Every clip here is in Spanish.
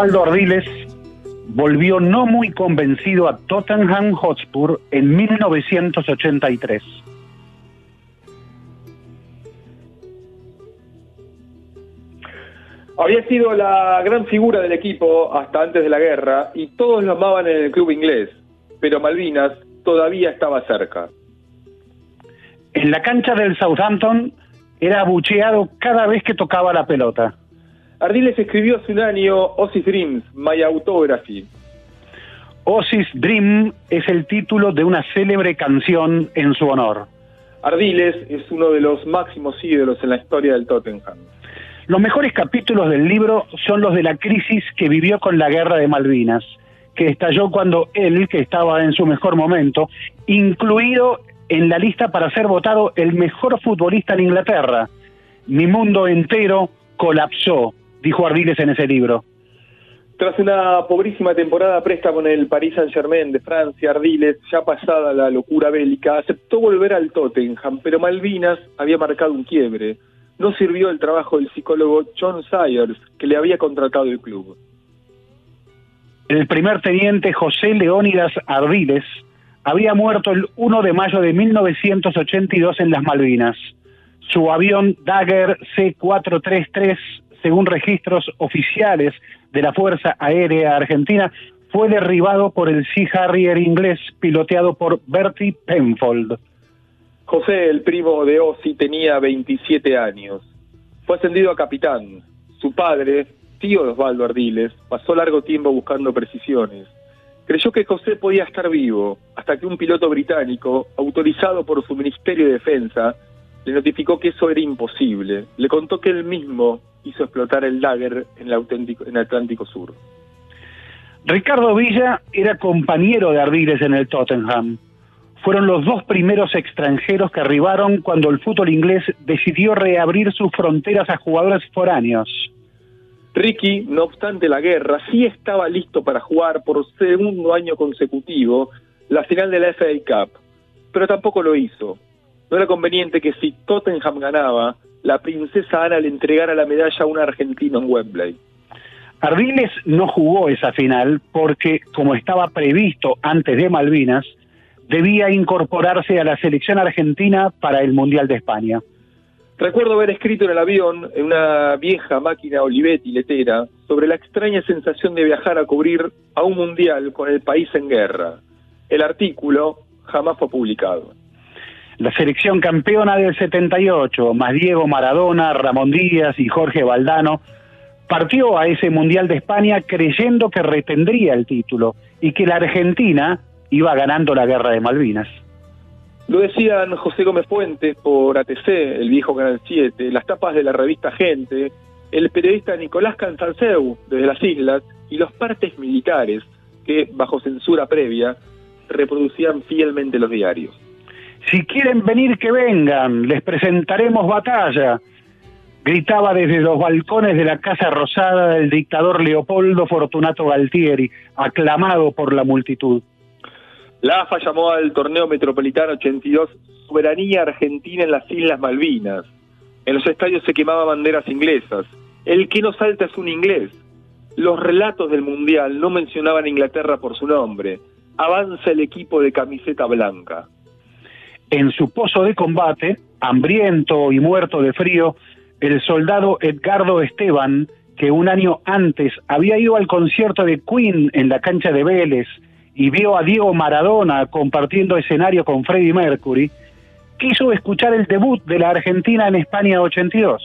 Osvaldo Ardiles volvió no muy convencido a Tottenham Hotspur en 1983. Había sido la gran figura del equipo hasta antes de la guerra y todos lo amaban en el club inglés, pero Malvinas todavía estaba cerca. En la cancha del Southampton era abucheado cada vez que tocaba la pelota. Ardiles escribió hace un año Osis Dreams, My Autography. Osis Dream es el título de una célebre canción en su honor. Ardiles es uno de los máximos ídolos en la historia del Tottenham. Los mejores capítulos del libro son los de la crisis que vivió con la guerra de Malvinas, que estalló cuando él, que estaba en su mejor momento, incluido en la lista para ser votado el mejor futbolista en Inglaterra. Mi mundo entero colapsó, dijo Ardiles en ese libro. Tras una pobrísima temporada presta con el Paris Saint-Germain de Francia, Ardiles, ya pasada la locura bélica, aceptó volver al Tottenham, pero Malvinas había marcado un quiebre. No sirvió el trabajo del psicólogo John Sayers, que le había contratado el club. El primer teniente José Leónidas Ardiles había muerto el 1 de mayo de 1982 en las Malvinas. Su avión Dagger C-433, según registros oficiales de la Fuerza Aérea Argentina, fue derribado por el Sea Harrier inglés piloteado por Bertie Penfold. José, el primo de Ozzy, tenía 27 años. Fue ascendido a capitán. Su padre, tío Osvaldo Ardiles, pasó largo tiempo buscando precisiones. Creyó que José podía estar vivo, hasta que un piloto británico, autorizado por su Ministerio de Defensa, le notificó que eso era imposible. Le contó que él mismo hizo explotar el Dagger en el, auténtico, en el Atlántico Sur. Ricardo Villa era compañero de Ardiles en el Tottenham. Fueron los dos primeros extranjeros que arribaron cuando el fútbol inglés decidió reabrir sus fronteras a jugadores foráneos. Ricky, no obstante la guerra, sí estaba listo para jugar por segundo año consecutivo la final de la FA Cup, pero tampoco lo hizo. No era conveniente que si Tottenham ganaba, la princesa Ana le entregara la medalla a un argentino en Wembley. Ardiles no jugó esa final porque, como estaba previsto antes de Malvinas, debía incorporarse a la selección argentina para el Mundial de España. Recuerdo haber escrito en el avión, en una vieja máquina Olivetti letera, sobre la extraña sensación de viajar a cubrir a un mundial con el país en guerra. El artículo jamás fue publicado. La selección campeona del 78, más Diego Maradona, Ramón Díaz y Jorge Valdano, partió a ese Mundial de España creyendo que retendría el título y que la Argentina iba ganando la guerra de Malvinas. Lo decían José Gómez Fuentes por ATC, el viejo Canal 7, las tapas de la revista Gente, el periodista Nicolás Cansanseu, desde las islas, y los partes militares que, bajo censura previa, reproducían fielmente los diarios. Si quieren venir, que vengan, les presentaremos batalla, gritaba desde los balcones de la Casa Rosada el dictador Leopoldo Fortunato Galtieri, aclamado por la multitud. La AFA llamó al torneo metropolitano 82 Soberanía Argentina en las Islas Malvinas. En los estadios se quemaban banderas inglesas. El que no salta es un inglés. Los relatos del Mundial no mencionaban a Inglaterra por su nombre. Avanza el equipo de camiseta blanca. En su pozo de combate, hambriento y muerto de frío, el soldado Edgardo Esteban, que un año antes había ido al concierto de Queen en la cancha de Vélez y vio a Diego Maradona compartiendo escenario con Freddie Mercury, quiso escuchar el debut de la Argentina en España 82.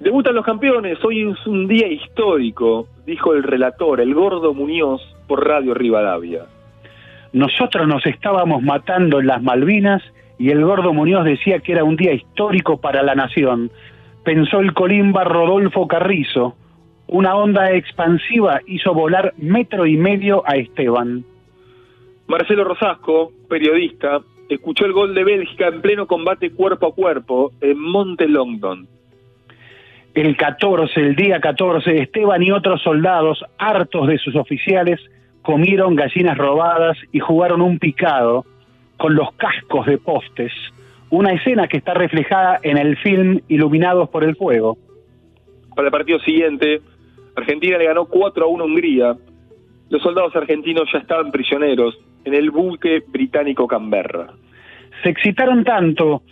Debutan los campeones, hoy es un día histórico, dijo el relator, el gordo Muñoz, por Radio Rivadavia. Nosotros nos estábamos matando en las Malvinas y el gordo Muñoz decía que era un día histórico para la nación. Pensó el colimba Rodolfo Carrizo, una onda expansiva hizo volar metro y medio a Esteban. Marcelo Rosasco, periodista, escuchó el gol de Bélgica en pleno combate cuerpo a cuerpo en Monte Longdon. El 14, el día 14, Esteban y otros soldados, hartos de sus oficiales, comieron gallinas robadas y jugaron un picado con los cascos de postes, una escena que está reflejada en el film Iluminados por el Fuego. Para el partido siguiente, Argentina le ganó 4 a 1 a Hungría. Los soldados argentinos ya estaban prisioneros en el buque británico Canberra. Se excitaron tanto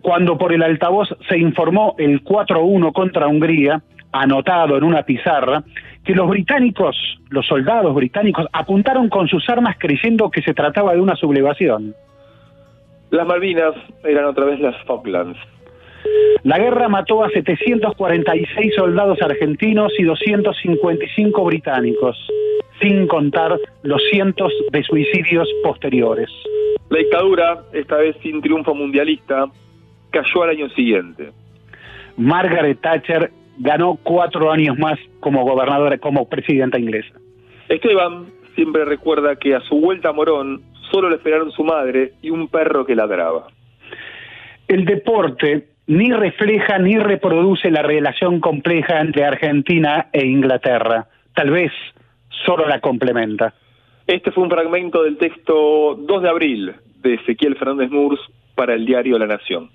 cuando por el altavoz se informó el 4 a 1 contra Hungría, anotado en una pizarra, que los británicos, los soldados británicos, apuntaron con sus armas creyendo que se trataba de una sublevación. Las Malvinas eran otra vez las Falklands. La guerra mató a 746 soldados argentinos y 255 británicos, sin contar los cientos de suicidios posteriores. La dictadura, esta vez sin triunfo mundialista, cayó al año siguiente. Margaret Thatcher ganó cuatro años más como gobernadora, como presidenta inglesa. Esteban siempre recuerda que a su vuelta a Morón solo le esperaron su madre y un perro que ladraba. El deporte ni refleja ni reproduce la relación compleja entre Argentina e Inglaterra. Tal vez solo la complementa. Este fue un fragmento del texto 2 de abril de Ezequiel Fernández Murs para el diario La Nación.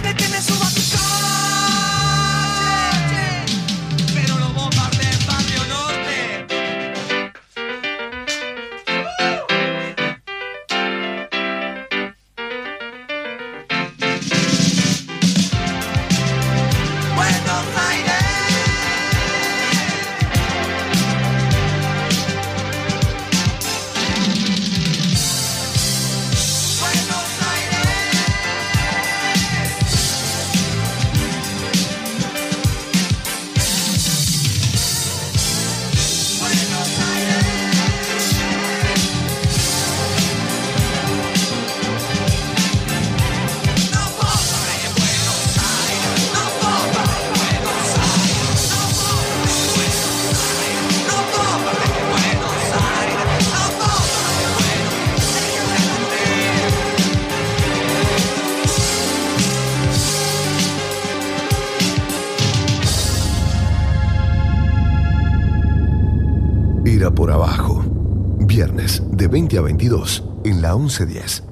Imposible que me 20 a 22 en la 1110.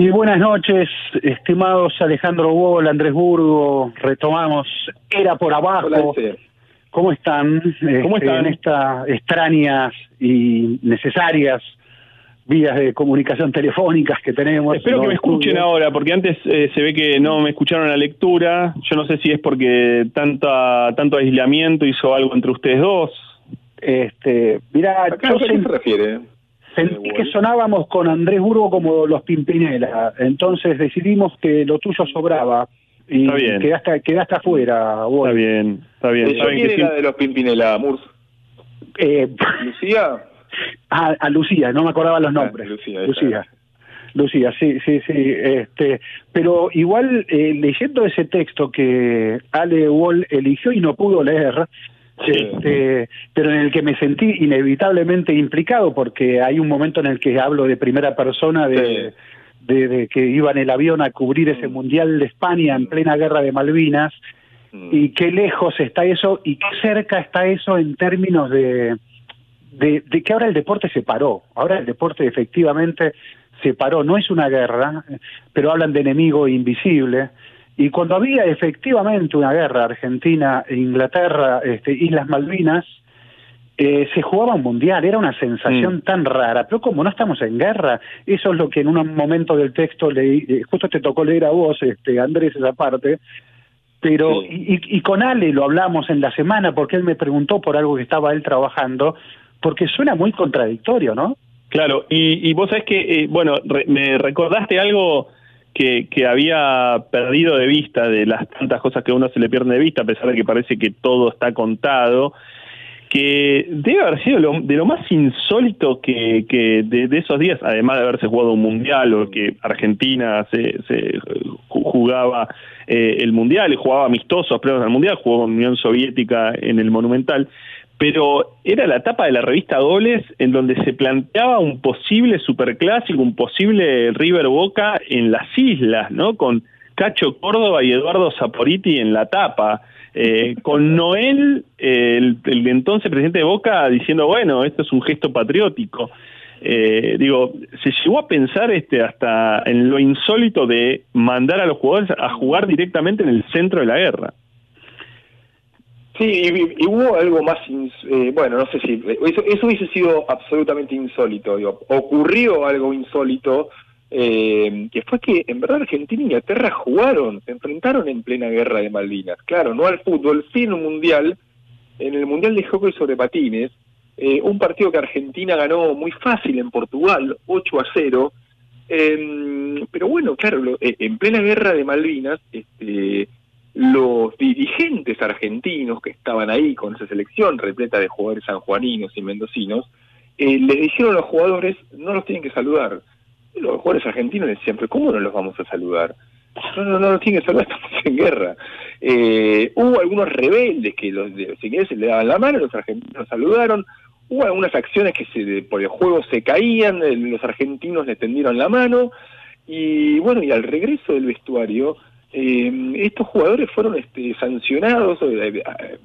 Y buenas noches, estimados Alejandro Bol, Andrés Burgo, retomamos Era por abajo. Hola. ¿Cómo están? ¿Cómo Este, están? En estas extrañas y necesarias vías de comunicación telefónicas que tenemos. Espero ¿no? que me escuchen Estudios. ahora, porque antes eh, se ve que no me escucharon la lectura. Yo no sé si es porque tanta, tanto aislamiento hizo algo entre ustedes dos. Este, yo ¿a qué se refiere? sentí que sonábamos con Andrés Burgo como los Pimpinela, entonces decidimos que lo tuyo sobraba y Está bien. quedaste, quedaste afuera, Bol. Está bien, está bien. Que era sí- de los Pimpinela, Murs. Eh, ¿Lucía? a, a Lucía, no me acordaba los nombres. Ah, Lucía, esa Lucía. es. Lucía, sí, sí, sí. Este, pero igual eh, leyendo ese texto que Ale Wall eligió y no pudo leer, Sí. este, pero en el que me sentí inevitablemente implicado porque hay un momento en el que hablo de primera persona de, de, de que iba en el avión a cubrir ese Mm. mundial de España en plena guerra de Malvinas Mm. y qué lejos está eso y qué cerca está eso en términos de, de, de que ahora el deporte se paró. Ahora el deporte efectivamente se paró. No es una guerra, pero hablan de enemigo invisible. Y cuando había efectivamente una guerra, Argentina, Inglaterra, este, Islas Malvinas, eh, se jugaba un mundial, era una sensación Mm. tan rara, pero como no estamos en guerra, eso es lo que en un momento del texto leí, eh, justo te tocó leer a vos, este, Andrés, esa parte, pero Sí. y, y- y con Ale lo hablamos en la semana porque él me preguntó por algo que estaba él trabajando, porque suena muy contradictorio, ¿no? Claro, y, y vos sabés que, eh, bueno, re- me recordaste algo que, que había perdido de vista de las tantas cosas que a uno se le pierde de vista, a pesar de que parece que todo está contado, que debe haber sido lo- de lo más insólito que, que de, esos días, además de haberse jugado un mundial o que Argentina se, se ju- jugaba eh, el mundial jugaba amistosos previos al mundial, jugó con Unión Soviética en el Monumental, pero era la tapa de la revista Goles en donde se planteaba un posible superclásico, un posible River Boca en las islas, ¿no? Con Cacho Córdoba y Eduardo Saporiti en la tapa, eh, con Noel, eh, el, el entonces presidente de Boca, diciendo, bueno, esto es un gesto patriótico. Eh, digo, se llegó a pensar este hasta en lo insólito de mandar a los jugadores a jugar directamente en el centro de la guerra. Sí, y, y hubo algo más, ins- eh, bueno, no sé si, eso, eso hubiese sido absolutamente insólito, digo, ocurrió algo insólito, eh, que fue que en verdad Argentina e Inglaterra jugaron, se enfrentaron en plena guerra de Malvinas, claro, no al fútbol, en un mundial, en el mundial de hockey sobre patines, eh, un partido que Argentina ganó muy fácil en Portugal, 8 a 0, eh, pero bueno, claro, lo- eh, en plena guerra de Malvinas, este, los dirigentes argentinos que estaban ahí con esa selección repleta de jugadores sanjuaninos y mendocinos, eh, les dijeron a los jugadores, no los tienen que saludar. Los jugadores argentinos decían, pero ¿cómo no los vamos a saludar? No, no, no los tienen que saludar, estamos en guerra. Eh, hubo algunos rebeldes que los de, si le daban la mano, los argentinos saludaron. Hubo algunas acciones que se, por el juego se caían, eh, los argentinos le tendieron la mano. Y bueno, y al regreso del vestuario, eh, estos jugadores fueron este, sancionados eh, eh,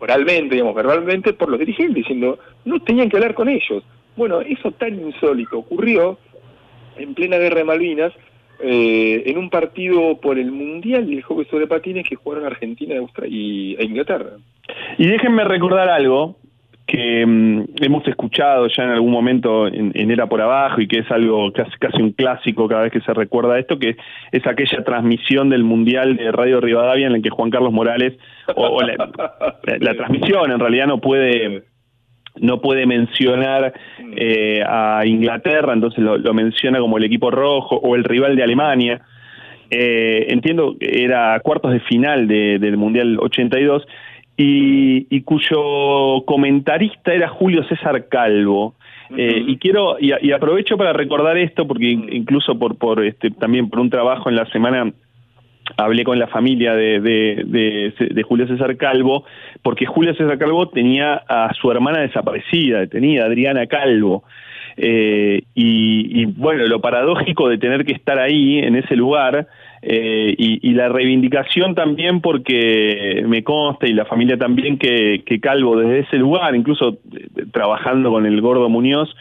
oralmente, digamos, verbalmente, por los dirigentes, diciendo, no tenían que hablar con ellos. Bueno, eso tan insólito ocurrió en plena guerra de Malvinas, eh, en un partido por el Mundial del Hockey sobre Patines que jugaron Argentina y, e Inglaterra. Y déjenme recordar algo que mm, hemos escuchado ya en algún momento en, en Era por Abajo y que es algo casi, casi un clásico cada vez que se recuerda esto, que es aquella transmisión del Mundial de Radio Rivadavia en la que Juan Carlos Morales, o, la- la transmisión en realidad no puede no puede mencionar eh, a Inglaterra, entonces lo, lo menciona como el equipo rojo o el rival de Alemania. Eh, entiendo que era cuartos de final de- del Mundial 82 y, y cuyo comentarista era Julio César Calvo. Eh, y quiero y, y aprovecho para recordar esto porque in- incluso por por este también por un trabajo en la semana hablé con la familia de, de, de- de Julio César Calvo, porque Julio César Calvo tenía a su hermana desaparecida, tenía a Adriana Calvo. Eh, y, y, bueno, lo paradójico de tener que estar ahí, en ese lugar, eh, y, y la reivindicación también porque me consta y la familia también que, que Calvo desde ese lugar, incluso eh, trabajando con el gordo Muñoz,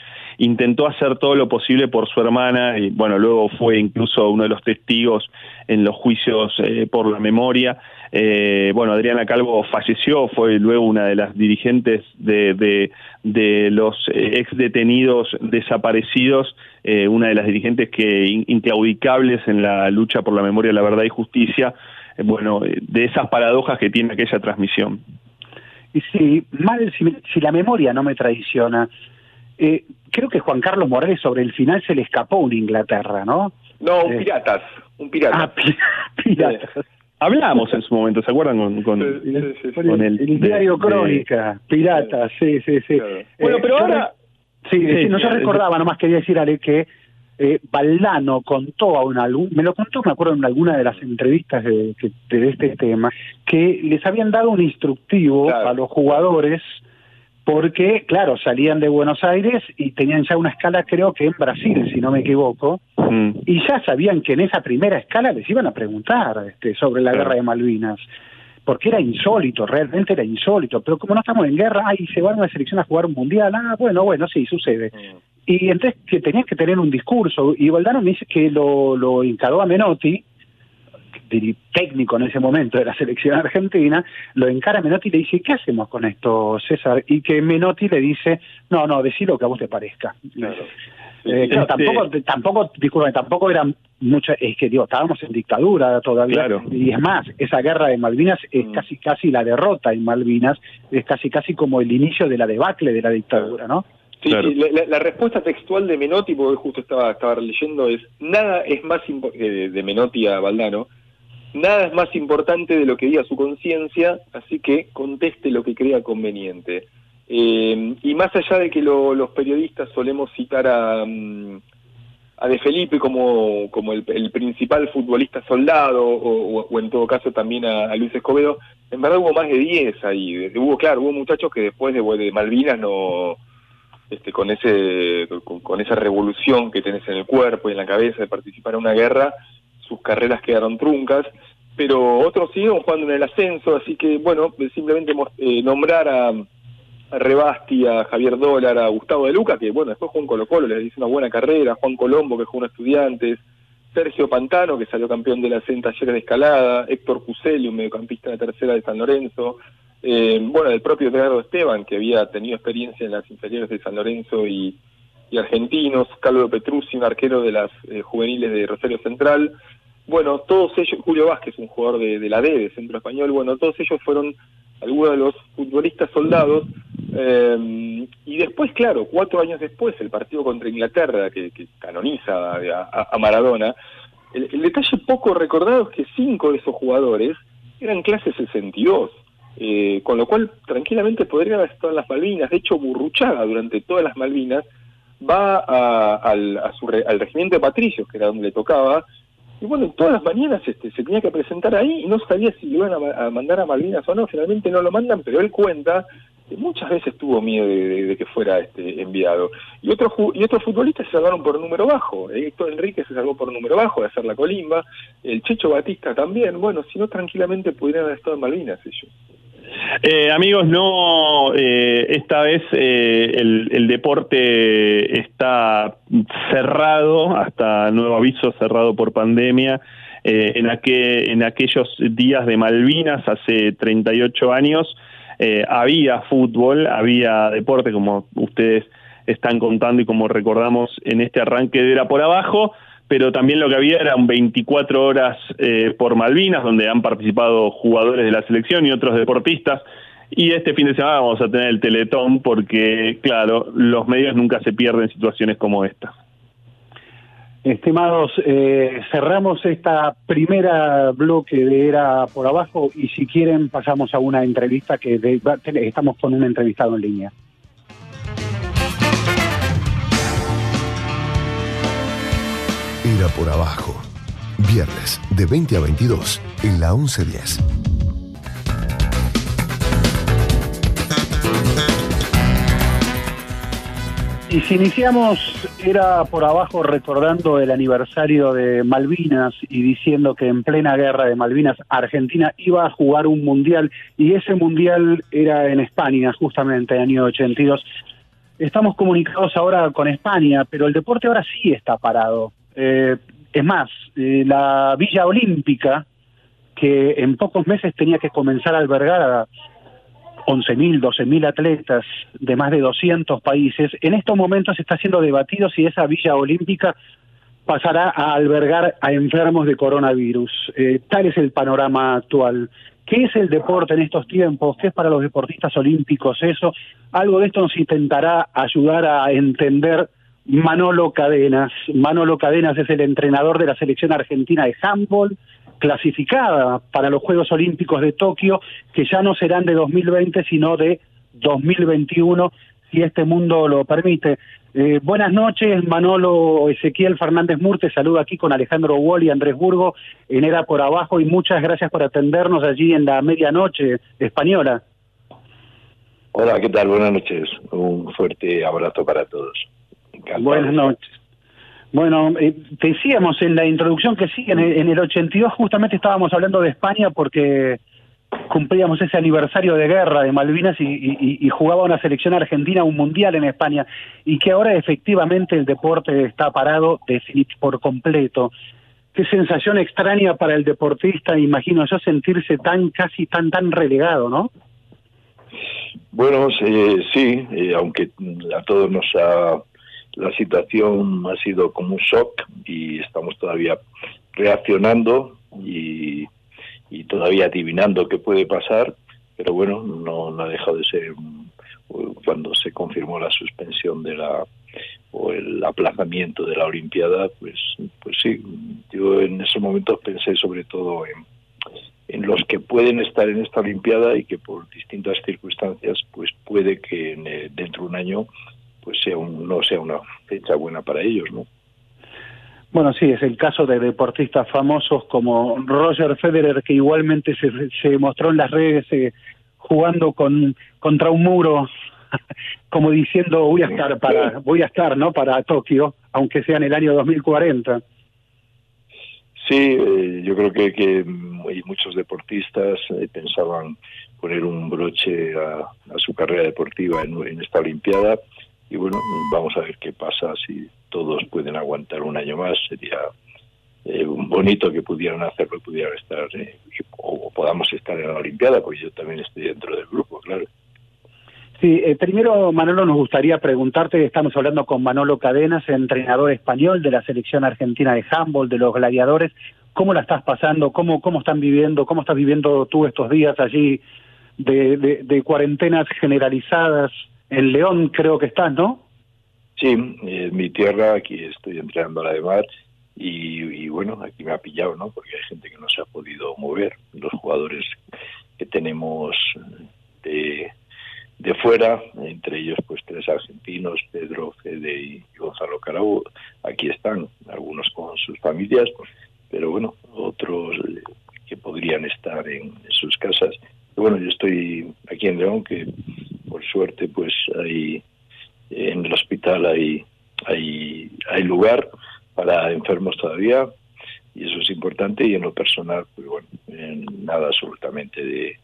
intentó hacer todo lo posible por su hermana y bueno, luego fue incluso uno de los testigos en los juicios eh, por la memoria. Eh, bueno, Adriana Calvo falleció, fue luego una de las dirigentes de, de, de los eh, ex detenidos desaparecidos, eh, una de las dirigentes que in- inclaudicables en la lucha por la memoria, la verdad y justicia, bueno, de esas paradojas que tiene aquella transmisión. Y si mal, si, si la memoria no me traiciona, eh, creo que Juan Carlos Morales sobre el final se le escapó un Inglaterra, ¿no? No, un Eh. piratas, un pirata. Ah, pi- piratas. Hablamos en su momento, ¿se acuerdan? Con, con, Sí, sí, sí, sí. con el, el, diario de- Crónica, piratas, sí, sí, sí. Claro. Bueno, Eh, pero ahora- Sí, no, sí, recordaba, nomás quería decir, Ale, que eh, Valdano contó a una, algún- me lo contó, me acuerdo en alguna de las entrevistas de, de este tema, que les habían dado un instructivo Claro. a los jugadores porque, claro, salían de Buenos Aires y tenían ya una escala, creo que en Brasil, si no me equivoco, Mm. y ya sabían que en esa primera escala les iban a preguntar este, sobre la Claro. guerra de Malvinas, porque era insólito, realmente era insólito, pero como no estamos en guerra, ay, se van a una selección a jugar un mundial, ah, bueno, bueno, sí, sucede. Mm. Y entonces que tenían que tener un discurso, y Valdano me dice que lo, lo encaró a Menotti, técnico en ese momento de la selección argentina, lo encara a Menotti y le dice, ¿qué hacemos con esto, César? Y que Menotti le dice, no, no, decí lo que a vos te parezca. Claro. Eh, claro, Este- tampoco, tampoco, disculpen, tampoco eran muchas, es que digo, estábamos en dictadura todavía, Claro. y es más, esa guerra de Malvinas es Mm. casi casi la derrota en Malvinas, es casi casi como el inicio de la debacle de la dictadura, ¿no? Sí, Claro. sí, la, la- la respuesta textual de Menotti, porque justo estaba, estaba leyendo, es nada es más eh, de Menotti a Valdano, nada es más importante de lo que diga su conciencia, así que conteste lo que crea conveniente. Eh, y más allá de que lo- los periodistas solemos citar a, mm, a De Felipe como, como el, el principal futbolista soldado, o, en todo caso también a, Luis Escobedo, en verdad hubo más de 10 ahí. Hubo, claro, hubo muchachos que después de, de Malvinas no este, con ese con, con esa revolución que tenés en el cuerpo y en la cabeza de participar en una guerra, sus carreras quedaron truncas, pero otros siguieron jugando en el ascenso, así que bueno, simplemente eh, nombrar a, a Rebasti, a Javier Dólar, a Gustavo de Luca, que bueno, después jugó en Colo Colo, le hizo una buena carrera, Juan Colombo, que jugó en Estudiantes, Sergio Pantano, que salió campeón de la CEN de Escalada, Héctor Cuseli, un mediocampista de tercera de San Lorenzo, eh, bueno, el propio Edgardo Esteban, que había tenido experiencia en las inferiores de San Lorenzo y, Argentinos, Carlos Petruzzi, un arquero de las eh, juveniles de Rosario Central, bueno, todos ellos, Julio Vázquez, un jugador de, la D, de Centro Español, bueno, todos ellos fueron algunos de los futbolistas soldados, eh, y después, claro, cuatro años después, el partido contra Inglaterra, que, canoniza a, Maradona, el, detalle poco recordado es que cinco de esos jugadores eran clase 62, eh, con lo cual tranquilamente podrían haber estado en las Malvinas. De hecho, Burruchaga durante todas las Malvinas va a- al, a su al regimiento de Patricios, que era donde le tocaba, y bueno, todas las mañanas este, se tenía que presentar ahí y no sabía si lo iban a, ma- a mandar a Malvinas o no. Finalmente no lo mandan, pero él cuenta muchas veces tuvo miedo de, que fuera este enviado. Y otros y otros futbolistas se salvaron por número bajo. Héctor Enrique se salvó por número bajo de hacer la colimba. El Checho Batista también. Bueno, si no, tranquilamente pudieran haber estado en Malvinas ellos. Eh, amigos, no, eh, esta vez eh, el, el deporte está cerrado, hasta nuevo aviso, cerrado por pandemia. Eh, en, aquel, en aquellos días de Malvinas, hace 38 años, eh, había fútbol, había deporte, como ustedes están contando y como recordamos en este arranque de Era por Abajo, pero también lo que había eran 24 horas eh, por Malvinas, donde han participado jugadores de la selección y otros deportistas. Y este fin de semana vamos a tener el Teletón porque, claro, los medios nunca se pierden situaciones como esta. Estimados, eh, cerramos esta primera bloque de Era por Abajo y si quieren pasamos a una entrevista que de- estamos con un entrevistado en línea. Era por abajo. Viernes de 20 a 22 en la 1110. Y si iniciamos, era por abajo recordando el aniversario de Malvinas y diciendo que en plena guerra de Malvinas Argentina iba a jugar un mundial y ese mundial era en España, justamente, año 82. Estamos comunicados ahora con España, pero el deporte ahora sí está parado. Eh, es más, eh, la Villa Olímpica, que en pocos meses tenía que comenzar a albergar a 11.000, 12.000 atletas de más de 200 países, en estos momentos está siendo debatido si esa Villa Olímpica pasará a albergar a enfermos de coronavirus. Eh, tal es el panorama actual. ¿Qué es el deporte en estos tiempos? ¿Qué es para los deportistas olímpicos eso? Algo de esto nos intentará ayudar a entender Manolo Cadenas. Manolo Cadenas es el entrenador de la selección argentina de handball, clasificada para los Juegos Olímpicos de Tokio, que ya no serán de 2020, sino de 2021, si este mundo lo permite. Eh, buenas noches, Manolo Ezequiel Fernández Murte, saluda aquí con Alejandro Wall y Andrés Burgo en Era por Abajo y muchas gracias por atendernos allí en la medianoche española. Hola, ¿qué tal? Buenas noches. Un fuerte abrazo para todos. Encantado. Buenas noches. Bueno, eh, decíamos en la introducción que sí, en el, en el 82 justamente estábamos hablando de España porque cumplíamos ese aniversario de guerra de Malvinas y, y- y jugaba una selección argentina un mundial en España y que ahora efectivamente el deporte está parado por completo. Qué sensación extraña para el deportista, imagino yo, sentirse tan casi tan tan relegado, ¿no? Bueno, eh, sí, eh, aunque a todos nos ha la situación ha sido como un shock y estamos todavía reaccionando y, y todavía adivinando qué puede pasar, pero bueno, no, no ha dejado de ser cuando se confirmó la suspensión de la o el aplazamiento de la Olimpiada, pues, pues sí, yo en esos momentos pensé sobre todo en, en los que pueden estar en esta Olimpiada y que por distintas circunstancias, pues puede que en, dentro de un año pues sea un- no sea una fecha buena para ellos, ¿no? Bueno, sí, es el caso de deportistas famosos como Roger Federer, que igualmente se, se mostró en las redes eh, jugando con contra un muro, como diciendo voy a estar para voy a estar, ¿no? Para Tokio, aunque sea en el año 2040. Sí, eh, yo creo que, muchos deportistas eh, pensaban poner un broche a, a su carrera deportiva en, en esta Olimpiada y bueno, vamos a ver qué pasa si todos pueden aguantar un año más. Sería eh, bonito que pudieran hacerlo pudieran estar eh, o podamos estar en la Olimpiada, porque yo también estoy dentro del grupo, claro. Sí, eh, primero, Manolo, nos gustaría preguntarte, estamos hablando con Manolo Cadenas, entrenador español de la selección argentina de handball, de los gladiadores, ¿cómo la estás pasando? ¿Cómo, cómo están viviendo? ¿Cómo estás viviendo tú estos días allí de, de, de cuarentenas generalizadas? En León creo que estás, ¿no? Sí, en mi tierra, aquí estoy entrenando a la de mar y, bueno, aquí me ha pillado, ¿no? Porque hay gente que no se ha podido mover. Los jugadores que tenemos de, de fuera, entre ellos pues tres argentinos, Pedro, Fede y Gonzalo Carau, aquí están, algunos con sus familias, pero bueno, otros que podrían estar en, en sus casas. Bueno, yo estoy aquí en León, que por suerte pues hay en el hospital hay hay hay lugar para enfermos todavía y eso es importante y en lo personal pues bueno eh, nada absolutamente de,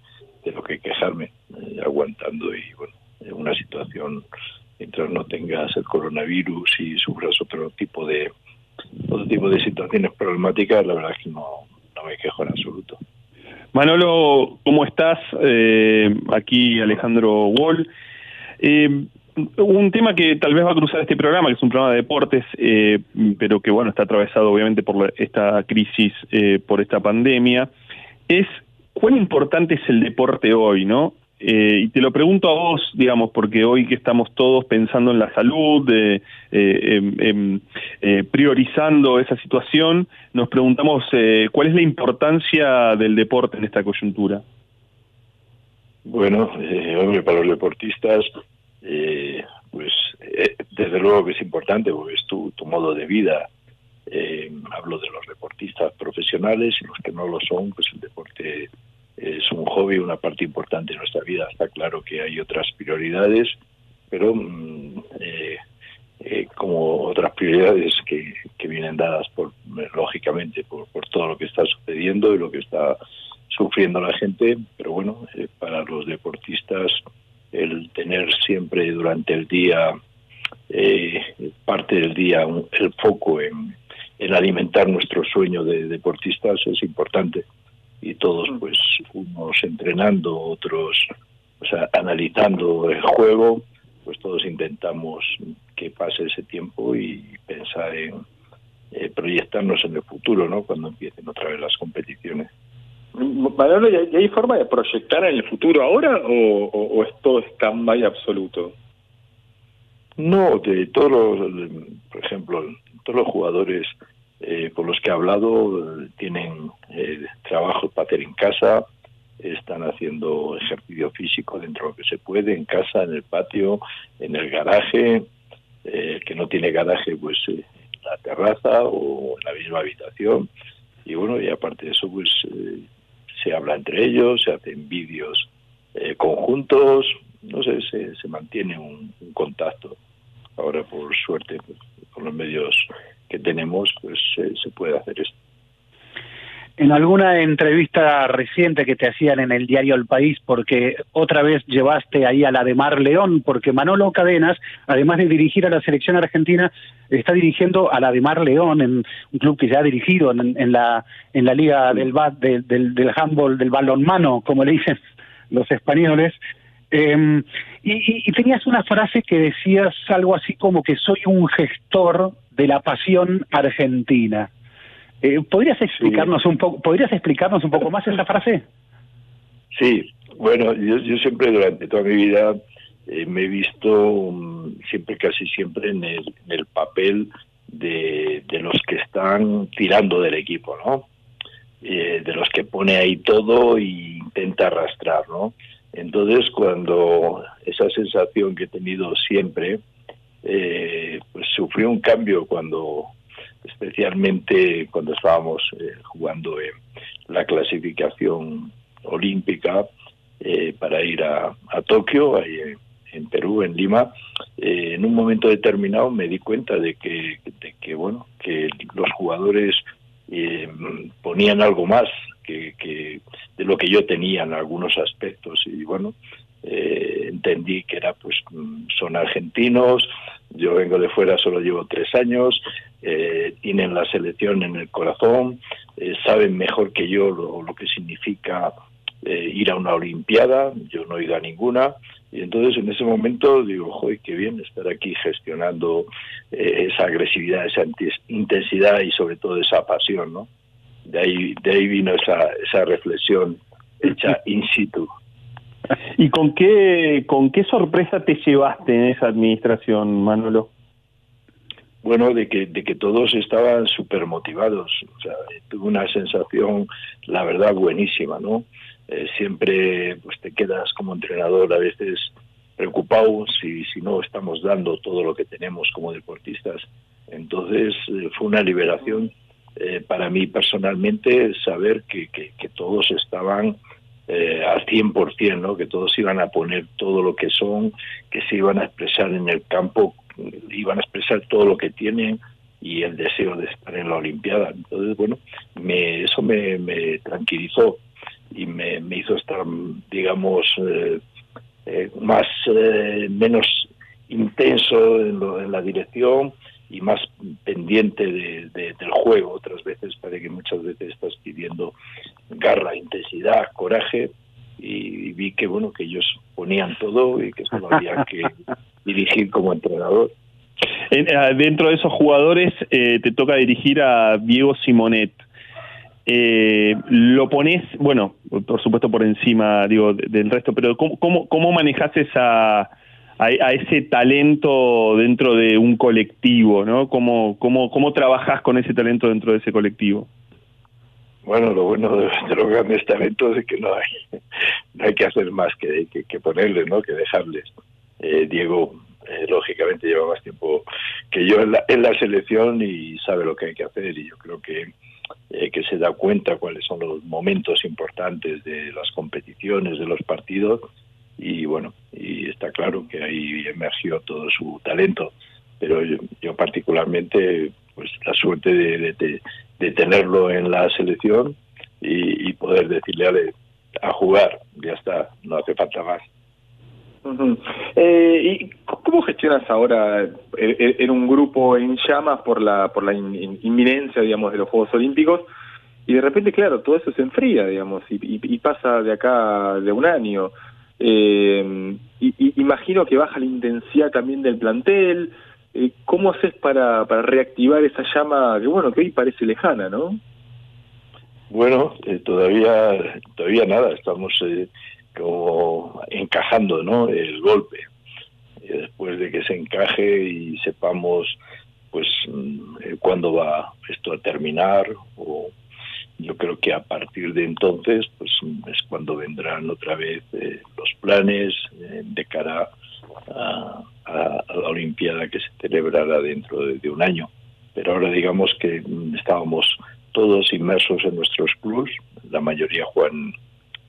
de, lo que quejarme eh, aguantando y bueno en una situación mientras no tengas el coronavirus y sufras otro tipo de otro tipo de situaciones problemáticas la verdad es que no, no me quejo en absoluto. Manolo, ¿cómo estás? Eh, aquí Alejandro Wall. Eh, un tema que tal vez va a cruzar este programa, que es un programa de deportes, eh, pero que bueno está atravesado obviamente por esta crisis, eh, por esta pandemia, es cuán importante es el deporte hoy, ¿no? Eh, y te lo pregunto a vos, digamos, porque hoy que estamos todos pensando en la salud, eh, em, em, eh, priorizando esa situación, nos preguntamos eh, cuál es la importancia del deporte en esta coyuntura. Bueno, eh, hombre, para los deportistas, eh, pues desde luego que es importante porque es tu, tu modo de vida. Hablo de los deportistas profesionales y los que no lo son, pues el deporte es un hobby, una parte importante de nuestra vida. Está claro que hay otras prioridades, pero mm, eh, eh, como otras prioridades que, que vienen dadas por lógicamente por, por todo lo que está sucediendo y lo que está sufriendo la gente, pero bueno, eh, para los deportistas el tener siempre durante el día, parte del día, el foco en, en alimentar nuestro sueño de deportistas es importante. Y todos, pues, unos entrenando, otros, o sea, analizando el juego, pues todos intentamos que pase ese tiempo y pensar en eh, proyectarnos en el futuro, ¿no? Cuando empiecen otra vez las competiciones. Manolo, ¿y hay, forma de proyectar en el futuro ahora o, o, o es todo stand-by absoluto? No, de todos los, por ejemplo, todos los jugadores eh, con los que he hablado eh, tienen eh, trabajos para hacer en casa, están haciendo ejercicio físico dentro de lo que se puede, en casa, en el patio, en el garaje, eh, el que no tiene garaje, pues eh, en la terraza o en la misma habitación. Y bueno, y aparte de eso, pues se habla entre ellos, se hacen vídeos conjuntos, no sé, se, se mantiene un, un contacto. Ahora, por suerte, pues, con los medios que tenemos, pues eh, se puede hacer esto. En alguna entrevista reciente que te hacían en el diario El País, porque otra vez llevaste ahí a la de Mar León, porque Manolo Cadenas, además de dirigir a la selección argentina, está dirigiendo a la de Mar León, en un club que ya ha dirigido en, en la en la liga del bat, de- del, del handball, del balonmano, como le dicen los españoles. Eh, y, tenías una frase que decías algo así como que soy un gestor de la pasión argentina. Eh, ¿Podrías explicarnos un poco, podrías explicarnos un poco más esa frase? Sí, bueno, yo, yo siempre durante toda mi vida eh, me he visto mm, siempre, casi siempre en el, en el papel de, de los que están tirando del equipo, ¿no? Eh, de los que pone ahí todo y intenta arrastrar, ¿no? Entonces, cuando esa sensación que he tenido siempre, eh, pues sufrió un cambio cuando, especialmente cuando estábamos eh, jugando en la clasificación olímpica eh, para ir a, Tokio, ahí en, en Perú, en Lima, eh, en un momento determinado me di cuenta de que, de que bueno, que los jugadores ponían algo más que, que de lo que yo tenía en algunos aspectos y bueno, eh, entendí que era pues mm, son argentinos, yo vengo de fuera, solo llevo tres años, eh, tienen la selección en el corazón, eh, saben mejor que yo lo, que significa eh, ir a una Olimpiada, yo no he ido a ninguna, y entonces en ese momento digo, joder, qué bien estar aquí gestionando eh, esa agresividad, esa intensidad y sobre todo esa pasión, ¿no? De ahí, de ahí vino esa, esa reflexión hecha in situ. ¿Y con qué, con qué sorpresa te llevaste en esa administración, Manolo? bueno, de que, de que todos estaban súper motivados. O sea, tuve una sensación, la verdad, buenísima, ¿no? Eh, siempre pues te quedas como entrenador a veces preocupado si, si no estamos dando todo lo que tenemos como deportistas. Entonces eh, fue una liberación eh, para mí personalmente saber que, que, todos estaban eh, al 100%, ¿no? que todos iban a poner todo lo que son, que se iban a expresar en el campo, iban a expresar todo lo que tienen y el deseo de estar en la Olimpiada. Entonces, bueno, me, eso me, me tranquilizó y me, me hizo estar, digamos, eh, eh, más eh, menos intenso en, lo- en la dirección y más pendiente de- de- del juego. Otras veces parece que muchas veces estás pidiendo garra, intensidad, coraje y, vi que bueno que ellos ponían todo y que solo había que dirigir como entrenador. En- eh, dentro de esos jugadores eh, te toca dirigir a Diego Simonet. Eh, lo pones, bueno, por supuesto por encima digo de- del resto, pero ¿cómo, cómo, cómo manejas esa, a, ese talento dentro de un colectivo? ¿no? ¿Cómo, cómo, ¿Cómo trabajas con ese talento dentro de ese colectivo? Bueno, lo bueno de, los grandes talentos es que no hay, no hay que hacer más que, que, que ponerles, ¿no? que dejarles. Eh, Diego, eh, lógicamente, lleva más tiempo que yo en la, en la selección y sabe lo que hay que hacer y yo creo que, eh, que se da cuenta cuáles son los momentos importantes de las competiciones, de los partidos y bueno, y está claro que ahí emergió todo su talento, pero yo, yo particularmente, pues la suerte de, de, tenerlo en la selección y, y poder decirle Ale, a jugar, ya está, no hace falta más. Eh, ¿Y cómo gestionas ahora eh, eh, en un grupo en llamas por la por la in- in- inminencia, digamos, de los Juegos Olímpicos? Y de repente, claro, todo eso se enfría, digamos, y, y- y pasa de acá de un año. Eh, y, imagino que baja la intensidad también del plantel. Eh, ¿Cómo haces para, para reactivar esa llama que, bueno, que hoy parece lejana, no? Bueno, eh, todavía todavía nada, estamos eh, como encajando ¿no? el golpe. Y después de que se encaje y sepamos pues mm, cuándo va esto a terminar o yo creo que a partir de entonces pues es cuando vendrán otra vez eh, los planes eh, de cara a, a- la Olimpiada que se celebrará dentro de, un año. Pero ahora digamos que mm, estábamos todos inmersos en nuestros clubs, la mayoría juegan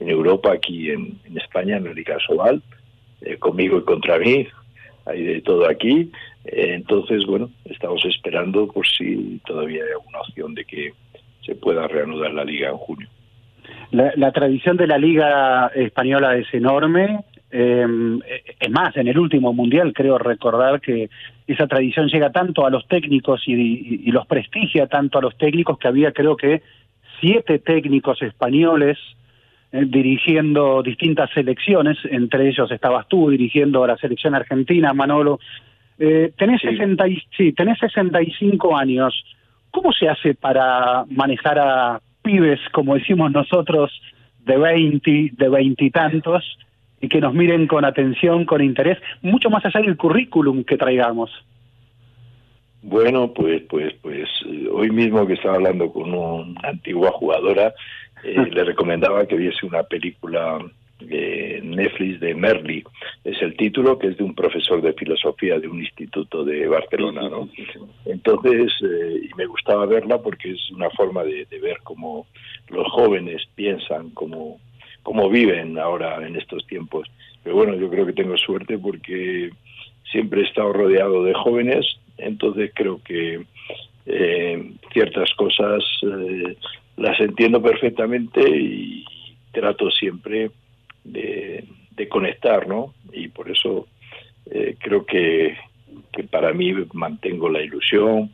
en Europa, aquí en, España, en la Liga Sobal, eh, conmigo y contra mí, hay de todo aquí. Entonces, bueno, estamos esperando por si todavía hay alguna opción de que se pueda reanudar la liga en junio. La, la tradición de la Liga Española es enorme. eh, es más, en el último mundial creo recordar que esa tradición llega tanto a los técnicos y, y- y los prestigia tanto a los técnicos que había creo que siete técnicos españoles eh, dirigiendo distintas selecciones, entre ellos estabas tú dirigiendo a la selección argentina, Manolo. Eh, tenés, Sí. 60 y, sí, tenés 65 años. ¿Cómo se hace para manejar a pibes, como decimos nosotros, de 20, de veintitantos, y que nos miren con atención, con interés, mucho más allá del currículum que traigamos? Bueno, pues, pues, pues hoy mismo que estaba hablando con una antigua jugadora, eh, le recomendaba que viese una película de Netflix de Merli. Es el título, que es de un profesor de filosofía de un instituto de Barcelona, ¿no? Entonces, eh, y me gustaba verla porque es una forma de, de ver cómo los jóvenes piensan, cómo, cómo viven ahora en estos tiempos. Pero bueno, yo creo que tengo suerte porque siempre he estado rodeado de jóvenes, entonces creo que eh, ciertas cosas eh, las entiendo perfectamente y trato siempre de, conectar, ¿no? Y por eso eh, creo que, para mí mantengo la ilusión,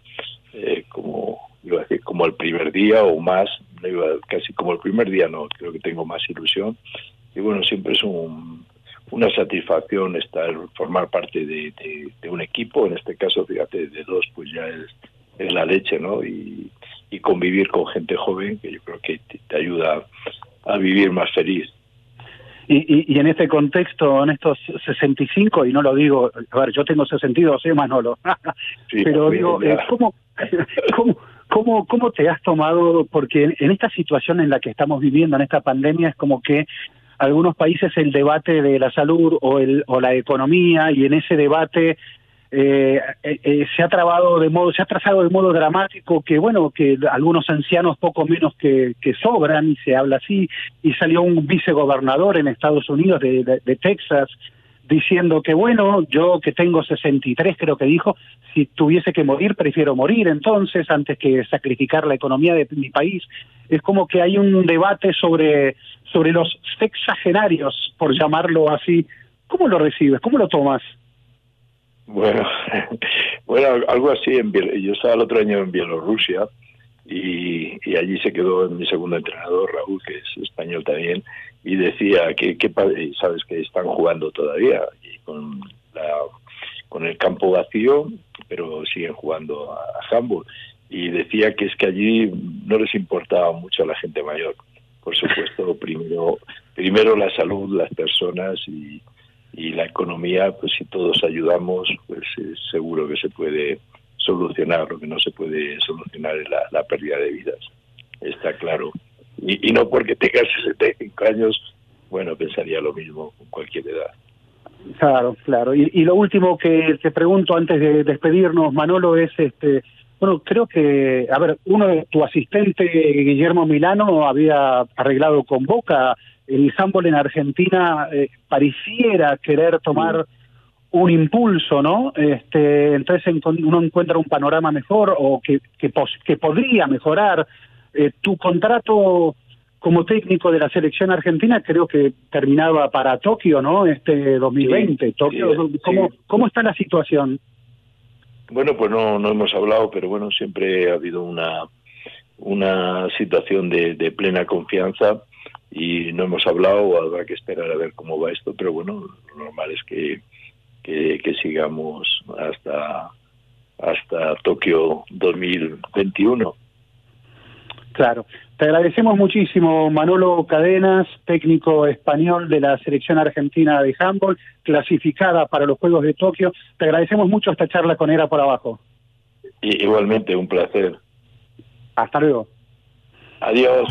eh, como iba a decir, como el primer día o más, casi como el primer día, no, creo que tengo más ilusión. Y bueno, siempre es un, una satisfacción estar, formar parte de, un equipo, en este caso, fíjate, de dos, pues ya es, la leche, ¿no? Y, convivir con gente joven, que yo creo que te ayuda a vivir más feliz. Y, y, y, en este contexto, en estos 65, y no lo digo, a ver, yo tengo 62, ¿eh, Manolo? Sí, Pero digo, eh, ¿cómo, cómo, cómo, ¿cómo te has tomado? Porque en, en esta situación en la que estamos viviendo, en esta pandemia, es como que algunos países el debate de la salud o, el, o la economía, y en ese debate eh, eh, se ha trabado de modo, se ha trazado de modo dramático que bueno, que algunos ancianos poco menos que, que sobran, y se habla así, y salió un vicegobernador en Estados Unidos de, de, de, Texas diciendo que bueno, yo que tengo 63 creo que dijo, si tuviese que morir, prefiero morir entonces antes que sacrificar la economía de mi país. Es como que hay un debate sobre, sobre los sexagenarios, por llamarlo así. ¿Cómo lo recibes? ¿Cómo lo tomas? Bueno, bueno, algo así. En yo estaba el otro año en Bielorrusia y, allí se quedó mi segundo entrenador, Raúl, que es español también, y decía que, que sabes que están jugando todavía y con, la, con el campo vacío, pero siguen jugando a, a. Y decía que es que allí no les importaba mucho a la gente mayor. Por supuesto, primero, primero la salud, las personas y, y la economía, pues si todos ayudamos, pues eh, seguro que se puede solucionar. Lo que no se puede solucionar es la, la pérdida de vidas, está claro. Y, y no porque tengas 65 años, bueno, pensaría lo mismo con cualquier edad. Claro, claro. Y, y lo último que te pregunto antes de despedirnos, Manolo, es este, bueno, creo que, a ver, uno de tu asistente, Guillermo Milano, había arreglado con Boca el handball en Argentina, eh, pareciera querer tomar un impulso, ¿no? Este, entonces uno encuentra un panorama mejor o que, que, pos- que podría mejorar. Eh, tu contrato como técnico de la selección argentina creo que terminaba para Tokio, ¿no? Este 2020. Sí, Tokio, sí, ¿cómo, sí. ¿Cómo está la situación? Bueno, pues no, no hemos hablado, pero bueno, siempre ha habido una, una situación de, de plena confianza y no hemos hablado, habrá que esperar a ver cómo va esto, pero bueno, lo normal es que, que, que sigamos hasta, hasta Tokio 2021. Claro. Te agradecemos muchísimo, Manolo Cadenas, técnico español de la selección argentina de handball, clasificada para los Juegos de Tokio. Te agradecemos mucho esta charla con Era por abajo. Igualmente, un placer. Hasta luego. Adiós.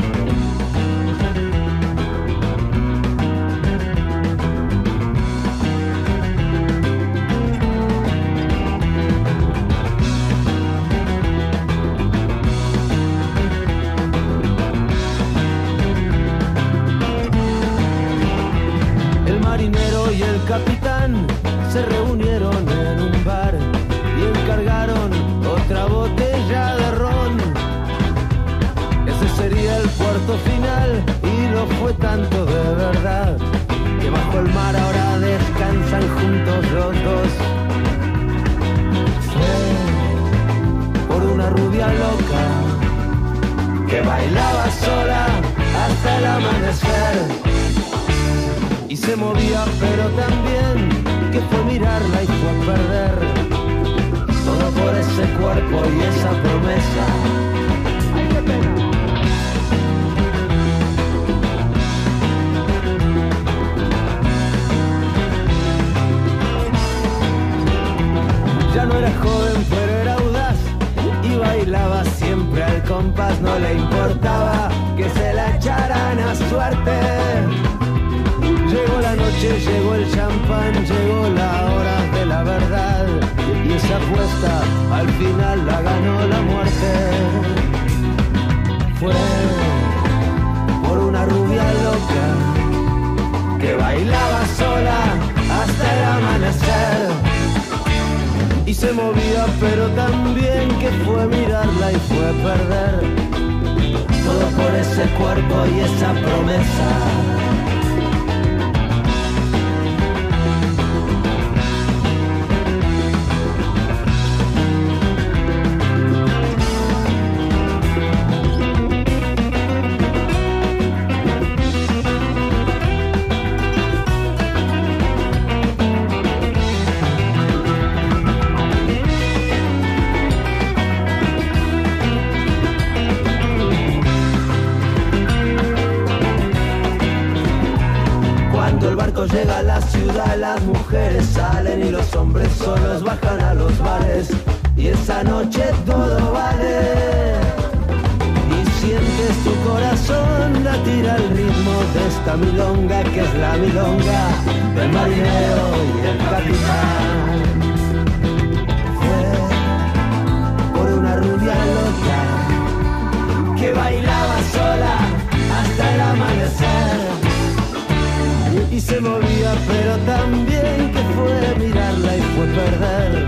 Pero también que fue mirarla y fue perder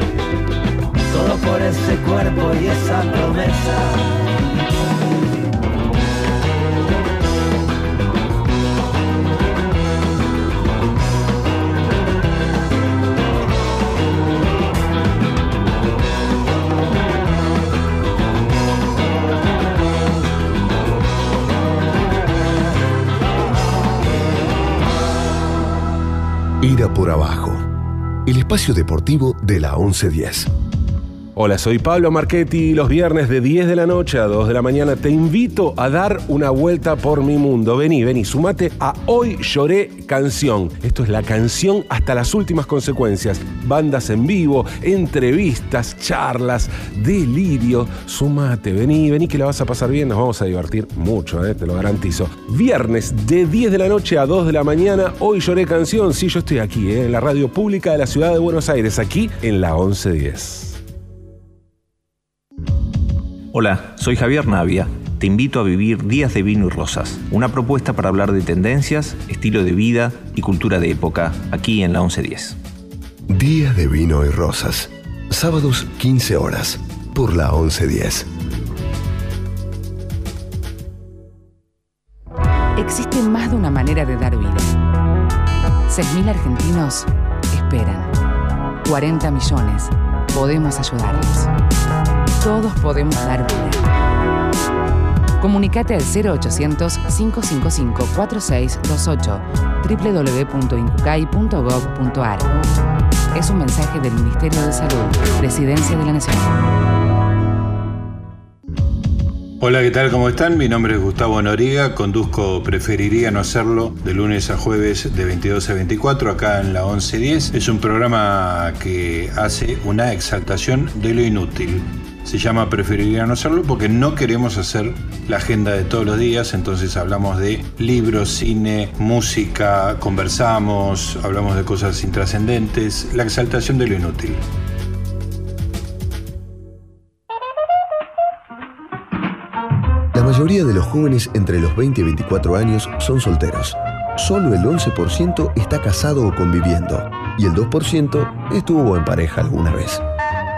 todo por ese cuerpo y esa promesa. Por abajo. El espacio deportivo de la 1110. Hola, soy Pablo Marchetti y los viernes de 10 de la noche a 2 de la mañana te invito a dar una vuelta por mi mundo. Vení, vení, sumate a Hoy Lloré Canción. Esto es la canción hasta las últimas consecuencias. Bandas en vivo, entrevistas, charlas, delirio. Sumate, vení, vení que la vas a pasar bien, nos vamos a divertir mucho, eh, te lo garantizo. Viernes de 10 de la noche a 2 de la mañana, Hoy Lloré Canción. Sí, yo estoy aquí, eh, en la radio pública de la ciudad de Buenos Aires, aquí en la 1110. Hola, soy Javier Navia. Te invito a vivir Días de Vino y Rosas, una propuesta para hablar de tendencias, estilo de vida y cultura de época, aquí en la 1110. Días de vino y rosas. Sábados 15 horas por la 1110. Existe más de una manera de dar vida. 6.000 argentinos esperan. 40 millones. Podemos ayudarlos. Todos podemos dar vida. Comunicate al 0800-555-4628 www.incucay.gov.ar Es un mensaje del Ministerio de Salud, Presidencia de la Nación. Hola, ¿qué tal? ¿Cómo están? Mi nombre es Gustavo Noriga, conduzco Preferiría no hacerlo de lunes a jueves de 22 a 24 acá en la 1110. Es un programa que hace una exaltación de lo inútil. Se llama Preferiría no hacerlo porque no queremos hacer la agenda de todos los días, entonces hablamos de libros, cine, música, conversamos, hablamos de cosas intrascendentes, la exaltación de lo inútil. La mayoría de los jóvenes entre los 20 y 24 años son solteros. Solo el 11% está casado o conviviendo y el 2% estuvo en pareja alguna vez.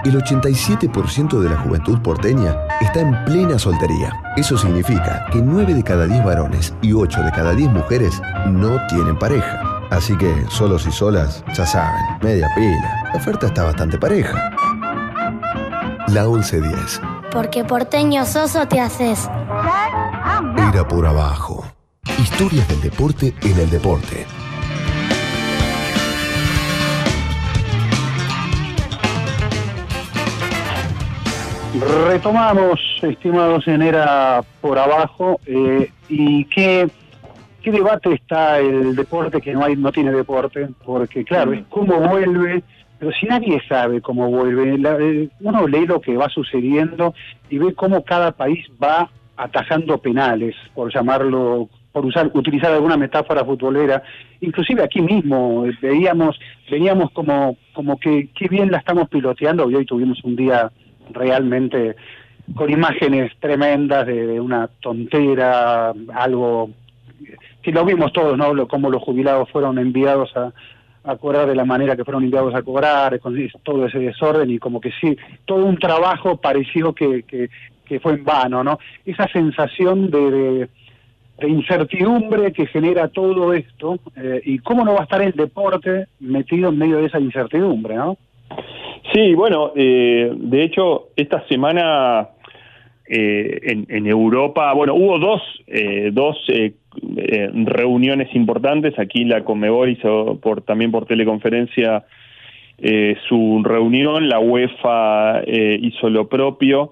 El 87% de la juventud porteña está en plena soltería. Eso significa que 9 de cada 10 varones y 8 de cada 10 mujeres no tienen pareja. Así que solos y solas, ya saben, media pila. La oferta está bastante pareja. La 1110. Porque porteño soso te haces. Era por abajo. Historias del deporte en el deporte. Retomamos, estimados en Era por abajo, eh, y qué, qué debate está el deporte que no hay no tiene deporte, porque claro, es cómo vuelve, pero si nadie sabe cómo vuelve, la- eh, uno lee lo que va sucediendo y ve cómo cada país va atajando penales, por llamarlo, por usar, utilizar alguna metáfora futbolera, inclusive aquí mismo eh, veíamos, veníamos como, como que qué bien la estamos piloteando. Y hoy tuvimos un día realmente con imágenes tremendas de, una tontera, algo que lo vimos todos, ¿no? Lo- cómo los jubilados fueron enviados a, cobrar de la manera que fueron enviados a cobrar, con todo ese desorden y como que sí, todo un trabajo pareció que, que, fue en vano, ¿no? Esa sensación de, de, de incertidumbre que genera todo esto eh, y cómo no va a estar el deporte metido en medio de esa incertidumbre, ¿no? Sí, bueno, eh, de hecho, esta semana eh, en, en Europa, bueno, hubo dos, eh, dos eh, eh, reuniones importantes. Aquí la Conmebol hizo por, también por teleconferencia eh, su reunión, la UEFA hizo lo propio.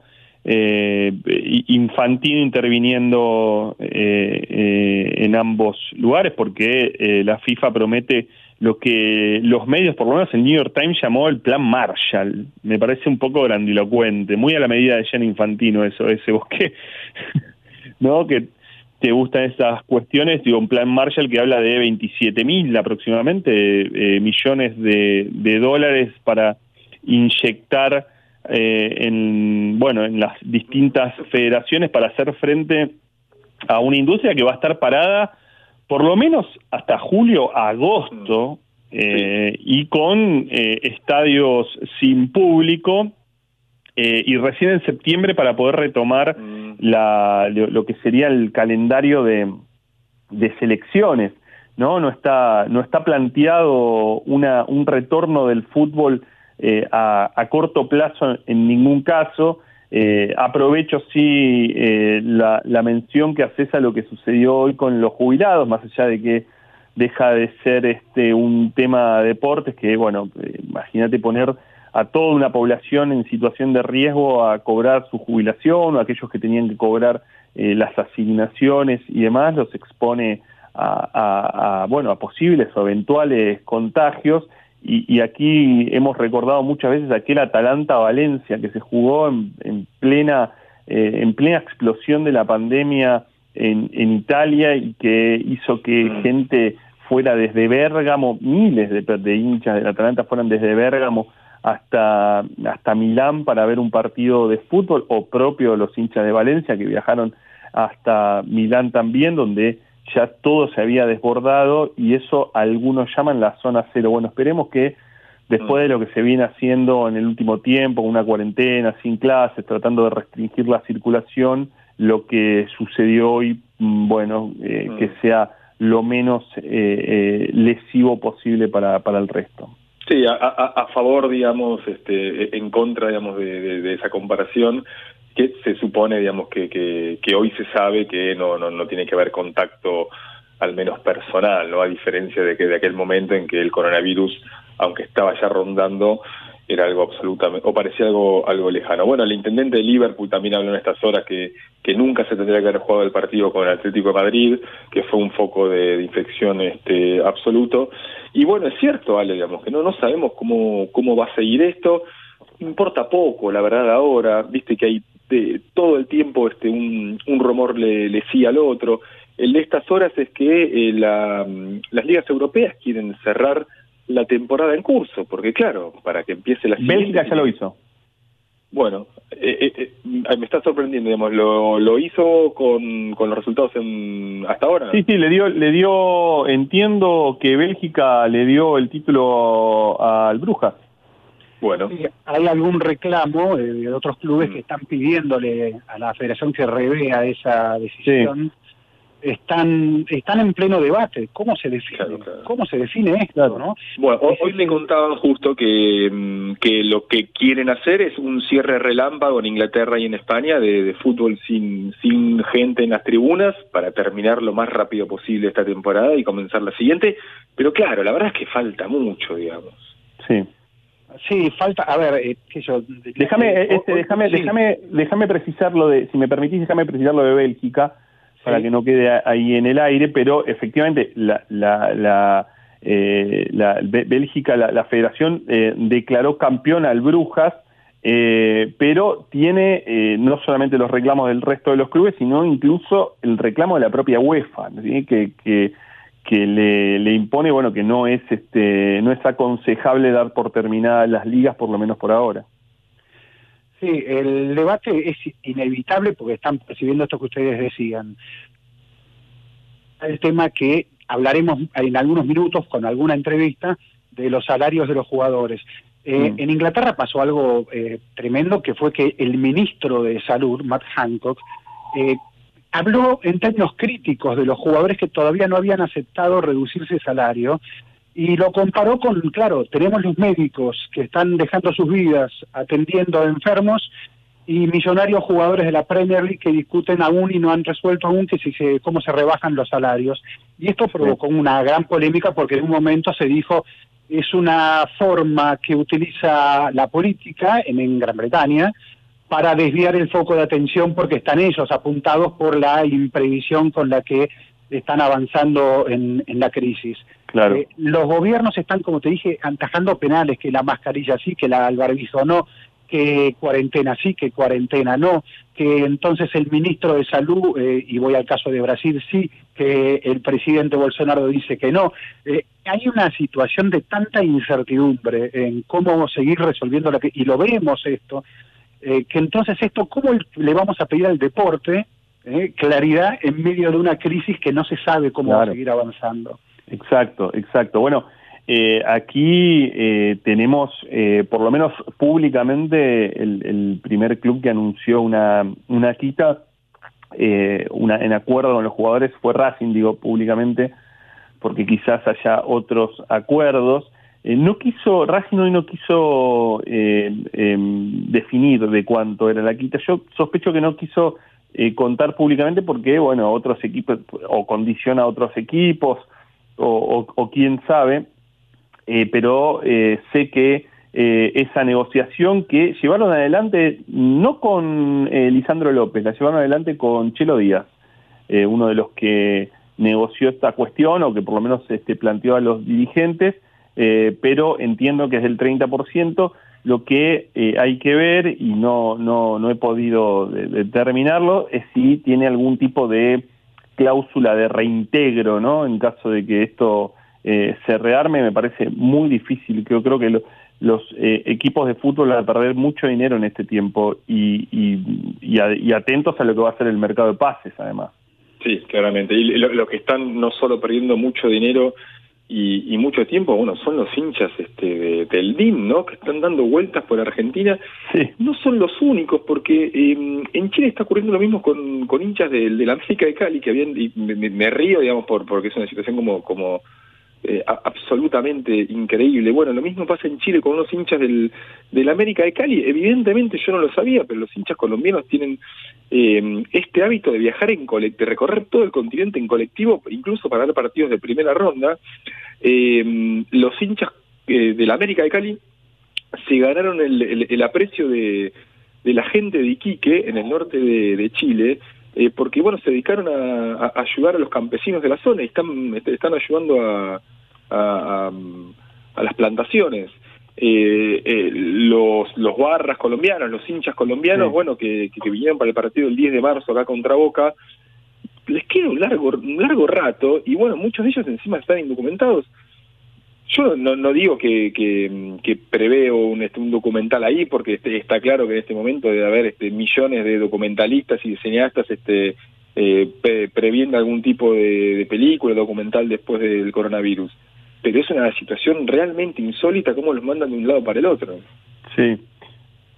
Infantino interviniendo en ambos lugares porque la FIFA promete lo que los medios, por lo menos el New York Times llamó el plan Marshall. Me parece un poco grandilocuente, muy a la medida de Gianni Infantino eso, ese bosque, ¿no? Que te gustan esas cuestiones, digo, un plan Marshall que habla de 27 mil aproximadamente eh, millones de, de dólares para inyectar eh, en, bueno, en las distintas federaciones para hacer frente a una industria que va a estar parada por lo menos hasta julio, agosto, eh, y con eh, estadios sin público eh, y recién en septiembre para poder retomar la, lo, lo que sería el calendario de, de selecciones. No, no está, no está planteado una, un retorno del fútbol eh, a, a corto plazo en ningún caso. Eh, aprovecho sí eh, la, mención que haces a lo que sucedió hoy con los jubilados, más allá de que deja de ser este un tema de deportes, que bueno, eh, imagínate poner a toda una población en situación de riesgo a cobrar su jubilación o aquellos que tenían que cobrar eh, las asignaciones y demás, los expone a, bueno, a posibles o eventuales contagios y, y aquí hemos recordado muchas veces aquel Atalanta-Valencia que se jugó en, en plena eh, en plena explosión de la pandemia en, en Italia y que hizo que gente fuera desde Bérgamo, miles de, de hinchas del Atalanta fueran desde Bérgamo hasta, hasta Milán para ver un partido de fútbol o propio los hinchas de Valencia que viajaron hasta Milán también, donde ya todo se había desbordado y eso algunos llaman la zona cero. Bueno, esperemos que después de lo que se viene haciendo en el último tiempo, una cuarentena, sin clases, tratando de restringir la circulación, lo que sucedió hoy, mm, bueno, eh, que sea lo menos eh, eh, lesivo posible para, para el resto. Sí, a, a- a favor, digamos, este, en contra, digamos, de, de- de esa comparación, que se supone, digamos, que, que, hoy se sabe que no, no, no tiene que haber contacto, al menos personal, ¿no? A diferencia de que de aquel momento en que el coronavirus, aunque estaba ya rondando, era algo absolutamente, o parecía algo, algo lejano. Bueno, el intendente de Liverpool también habló en estas horas que, que nunca se tendría que haber jugado el partido con el Atlético de Madrid, que fue un foco de, de infección este, absoluto. Y bueno, es cierto, Ale, digamos, que no, no sabemos cómo, cómo va a seguir esto. Importa poco, la verdad, ahora, viste que hay de, todo el tiempo este un, un rumor le, le al otro. El de estas horas es que eh, la, mm, las ligas europeas quieren cerrar la temporada en curso, porque claro, para que empiece la Bélgica ya lo hizo. Bueno, eh, eh, eh, me está sorprendiendo, digamos, lo, lo hizo con, con los resultados en, hasta ahora. Sí, sí, le dio, le dio, entiendo que Bélgica le dio el título al Brujas. Bueno. Hay algún reclamo eh, de otros clubes que están pidiéndole a la federación que revea esa decisión. Están están en pleno debate. ¿Cómo se define? ¿Cómo se define esto, no? Bueno, hoy, hoy me contaban justo que, mm, que lo que quieren hacer es un cierre relámpago en Inglaterra y en España de, de fútbol sin, sin gente en las tribunas para terminar lo más rápido posible esta temporada y comenzar la siguiente. Pero claro, la verdad es que falta mucho, digamos. Sí. Sí, falta, a ver, eh, sé yo, Déjame, eh, este, déjame, sí. déjame, déjame precisar lo de, si me permitís, déjame precisar lo de Bélgica para que no quede ahí en el aire, pero efectivamente la, la, la, eh, la Bé- Bélgica, la, la Federación eh, declaró campeón al Brujas, eh, pero tiene eh, no solamente los reclamos del resto de los clubes, sino incluso el reclamo de la propia UEFA, ¿sí? que, que, que le, le impone, bueno, que no es este, no es aconsejable dar por terminadas las ligas, por lo menos por ahora. Sí, el debate es inevitable porque están percibiendo esto que ustedes decían. El tema que hablaremos en algunos minutos con alguna entrevista de los salarios de los jugadores. Eh, Mm. En Inglaterra pasó algo eh, tremendo que fue que el ministro de Salud, Matt Hancock, eh, habló en términos críticos de los jugadores que todavía no habían aceptado reducirse salario y lo comparó con, claro, tenemos los médicos que están dejando sus vidas atendiendo a enfermos y millonarios jugadores de la Premier League que discuten aún y no han resuelto aún que si se, cómo se rebajan los salarios. Y esto provocó una gran polémica porque en un momento se dijo es una forma que utiliza la política en, en Gran Bretaña para desviar el foco de atención porque están ellos apuntados por la imprevisión con la que están avanzando en, en la crisis. Claro. Eh, los gobiernos están, como te dije, antajando penales, que la mascarilla sí, que la, el barbijo no, que cuarentena sí, que cuarentena no, que entonces el ministro de Salud, eh, y voy al caso de Brasil, sí, que el presidente Bolsonaro dice que no. Eh, hay una situación de tanta incertidumbre en cómo seguir resolviendo la que, y lo vemos esto, eh, que entonces esto, ¿cómo le vamos a pedir al deporte eh, claridad en medio de una crisis que no se sabe cómo va a seguir avanzando? Exacto, exacto. Bueno, eh, aquí eh, tenemos, eh, por lo menos públicamente, el, el primer club que anunció una, una quita eh, una, en acuerdo con los jugadores fue Racing, digo públicamente, porque quizás haya otros acuerdos. Eh, no quiso, Racing hoy no quiso eh, em, definir de cuánto era la quita. Yo sospecho que no quiso eh, contar públicamente porque, bueno, otros equipos, o condiciona a otros equipos, o, o- o quién sabe, pero sé que esa negociación que llevaron adelante no con Lisandro López, la llevaron adelante con Chelo Díaz, uno de los que negoció esta cuestión o que por lo menos este, planteó a los dirigentes, eh, pero entiendo que es del 30%. Lo que eh, hay que ver, y no, no, no he podido de- determinarlo, es si tiene algún tipo de cláusula de reintegro, ¿no? En caso de que esto eh, se rearme, me parece muy difícil. Creo, creo que lo- los eh, equipos de fútbol van a perder mucho dinero en este tiempo y, y, y a- y atentos a lo que va a ser el mercado de pases, además. Sí, claramente. Y lo, lo que están no solo perdiendo mucho dinero y, y mucho tiempo, bueno, son los hinchas este, de- del DIM, ¿no? Que están dando vueltas por Argentina. No son los únicos, porque eh, en Chile está ocurriendo lo mismo con, con hinchas del de la América de Cali, que habían, y me- me río, digamos, por porque es una situación como, como eh, absolutamente increíble. Bueno, lo mismo pasa en Chile con unos hinchas del, del América de Cali. Evidentemente yo no lo sabía, pero los hinchas colombianos tienen eh, este hábito de viajar en colectivo, recorrer todo el continente en colectivo, incluso para ver partidos de primera ronda. Eh, los hinchas eh, del América de Cali se ganaron el, el- el aprecio de, la gente de Iquique, en el norte de Chile, eh, porque bueno, se dedicaron a, a ayudar a los campesinos de la zona y están, este, están ayudando a, a, a- a las plantaciones. Eh, eh, los, los barras colombianos, los hinchas colombianos, Sí. bueno, que, que, que vinieron para el partido el 10 de marzo acá contra Boca, les queda un largo, un largo rato y bueno, muchos de ellos encima están indocumentados. Yo no, no digo que, que, preveo un, este, un documental ahí, porque este- está claro que en este momento debe haber este, millones de documentalistas y cineastas este, eh, pre- previendo algún tipo de, de película, documental después del coronavirus. Pero es una situación realmente insólita cómo los mandan de un lado para el otro. Sí.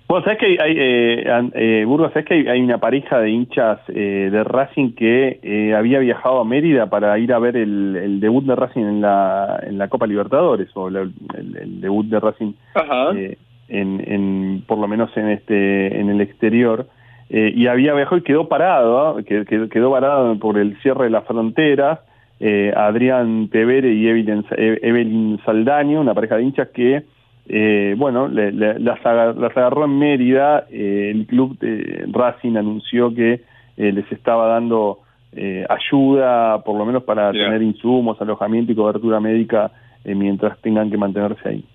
Bueno, ¿sabes que hay, eh, eh, Burgos, ¿sabes que hay, hay una pareja de hinchas eh, de Racing que eh, había viajado a Mérida para ir a ver el, el debut de Racing en la, en la Copa Libertadores, o la- el, el debut de Racing Ajá. eh, en, en, por lo menos en este en el exterior eh, y había viajado y quedó parado ¿ah? que, que- quedó parado por el cierre de las fronteras eh, Adrián Tevere y Evelyn, Evelyn Saldaño una pareja de hinchas que eh, bueno le- le- las, aga- las agarró en Mérida eh, el club de Racing anunció que eh, les estaba dando eh, ayuda por lo menos para tener insumos alojamiento y cobertura médica eh, mientras tengan que mantenerse ahí.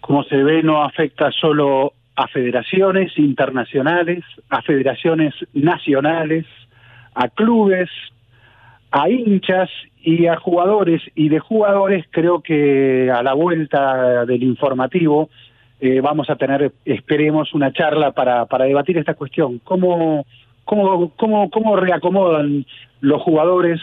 Como se ve, no afecta solo a federaciones internacionales, a federaciones nacionales, a clubes, a hinchas y a jugadores. Y de jugadores creo que a la vuelta del informativo eh, vamos a tener, esperemos, una charla para, para debatir esta cuestión. ¿Cómo, cómo, cómo, ¿Cómo reacomodan los jugadores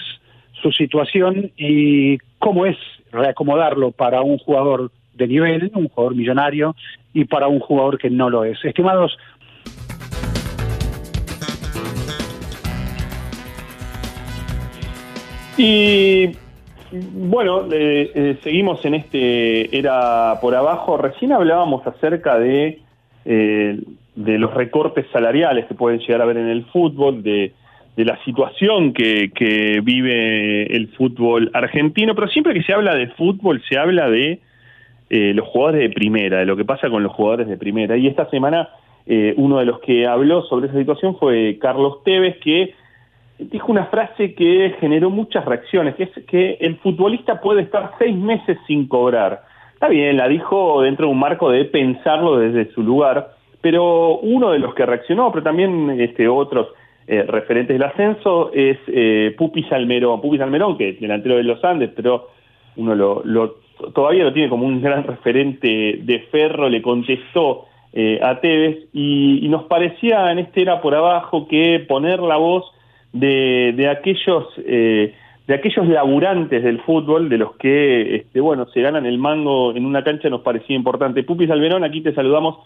su situación y cómo es reacomodarlo para un jugador de nivel, un jugador millonario, y para un jugador que no lo es. Estimados, Y bueno, eh, eh, seguimos en este era por abajo. Recién hablábamos acerca de, eh, de los recortes salariales que pueden llegar a haber en el fútbol, de, de la situación que, que vive el fútbol argentino, pero siempre que se habla de fútbol se habla de eh, los jugadores de primera, de lo que pasa con los jugadores de primera. Y esta semana eh, uno de los que habló sobre esa situación fue Carlos Tevez, que dijo una frase que generó muchas reacciones, que es que el futbolista puede estar seis meses sin cobrar. Está bien, la dijo dentro de un marco de pensarlo desde su lugar, pero uno de los que reaccionó, pero también este, otros eh, referentes del ascenso, es eh, Pupi Salmerón. Pupi Salmerón, que es delantero de los Andes, pero uno lo, lo- todavía lo tiene como un gran referente de Ferro, le contestó eh, a Tevez y, y nos parecía en este era por abajo que poner la voz de, de aquellos eh, de aquellos laburantes del fútbol, de los que, este, bueno, se ganan el mango en una cancha, nos parecía importante. Pupi Salverón, aquí te saludamos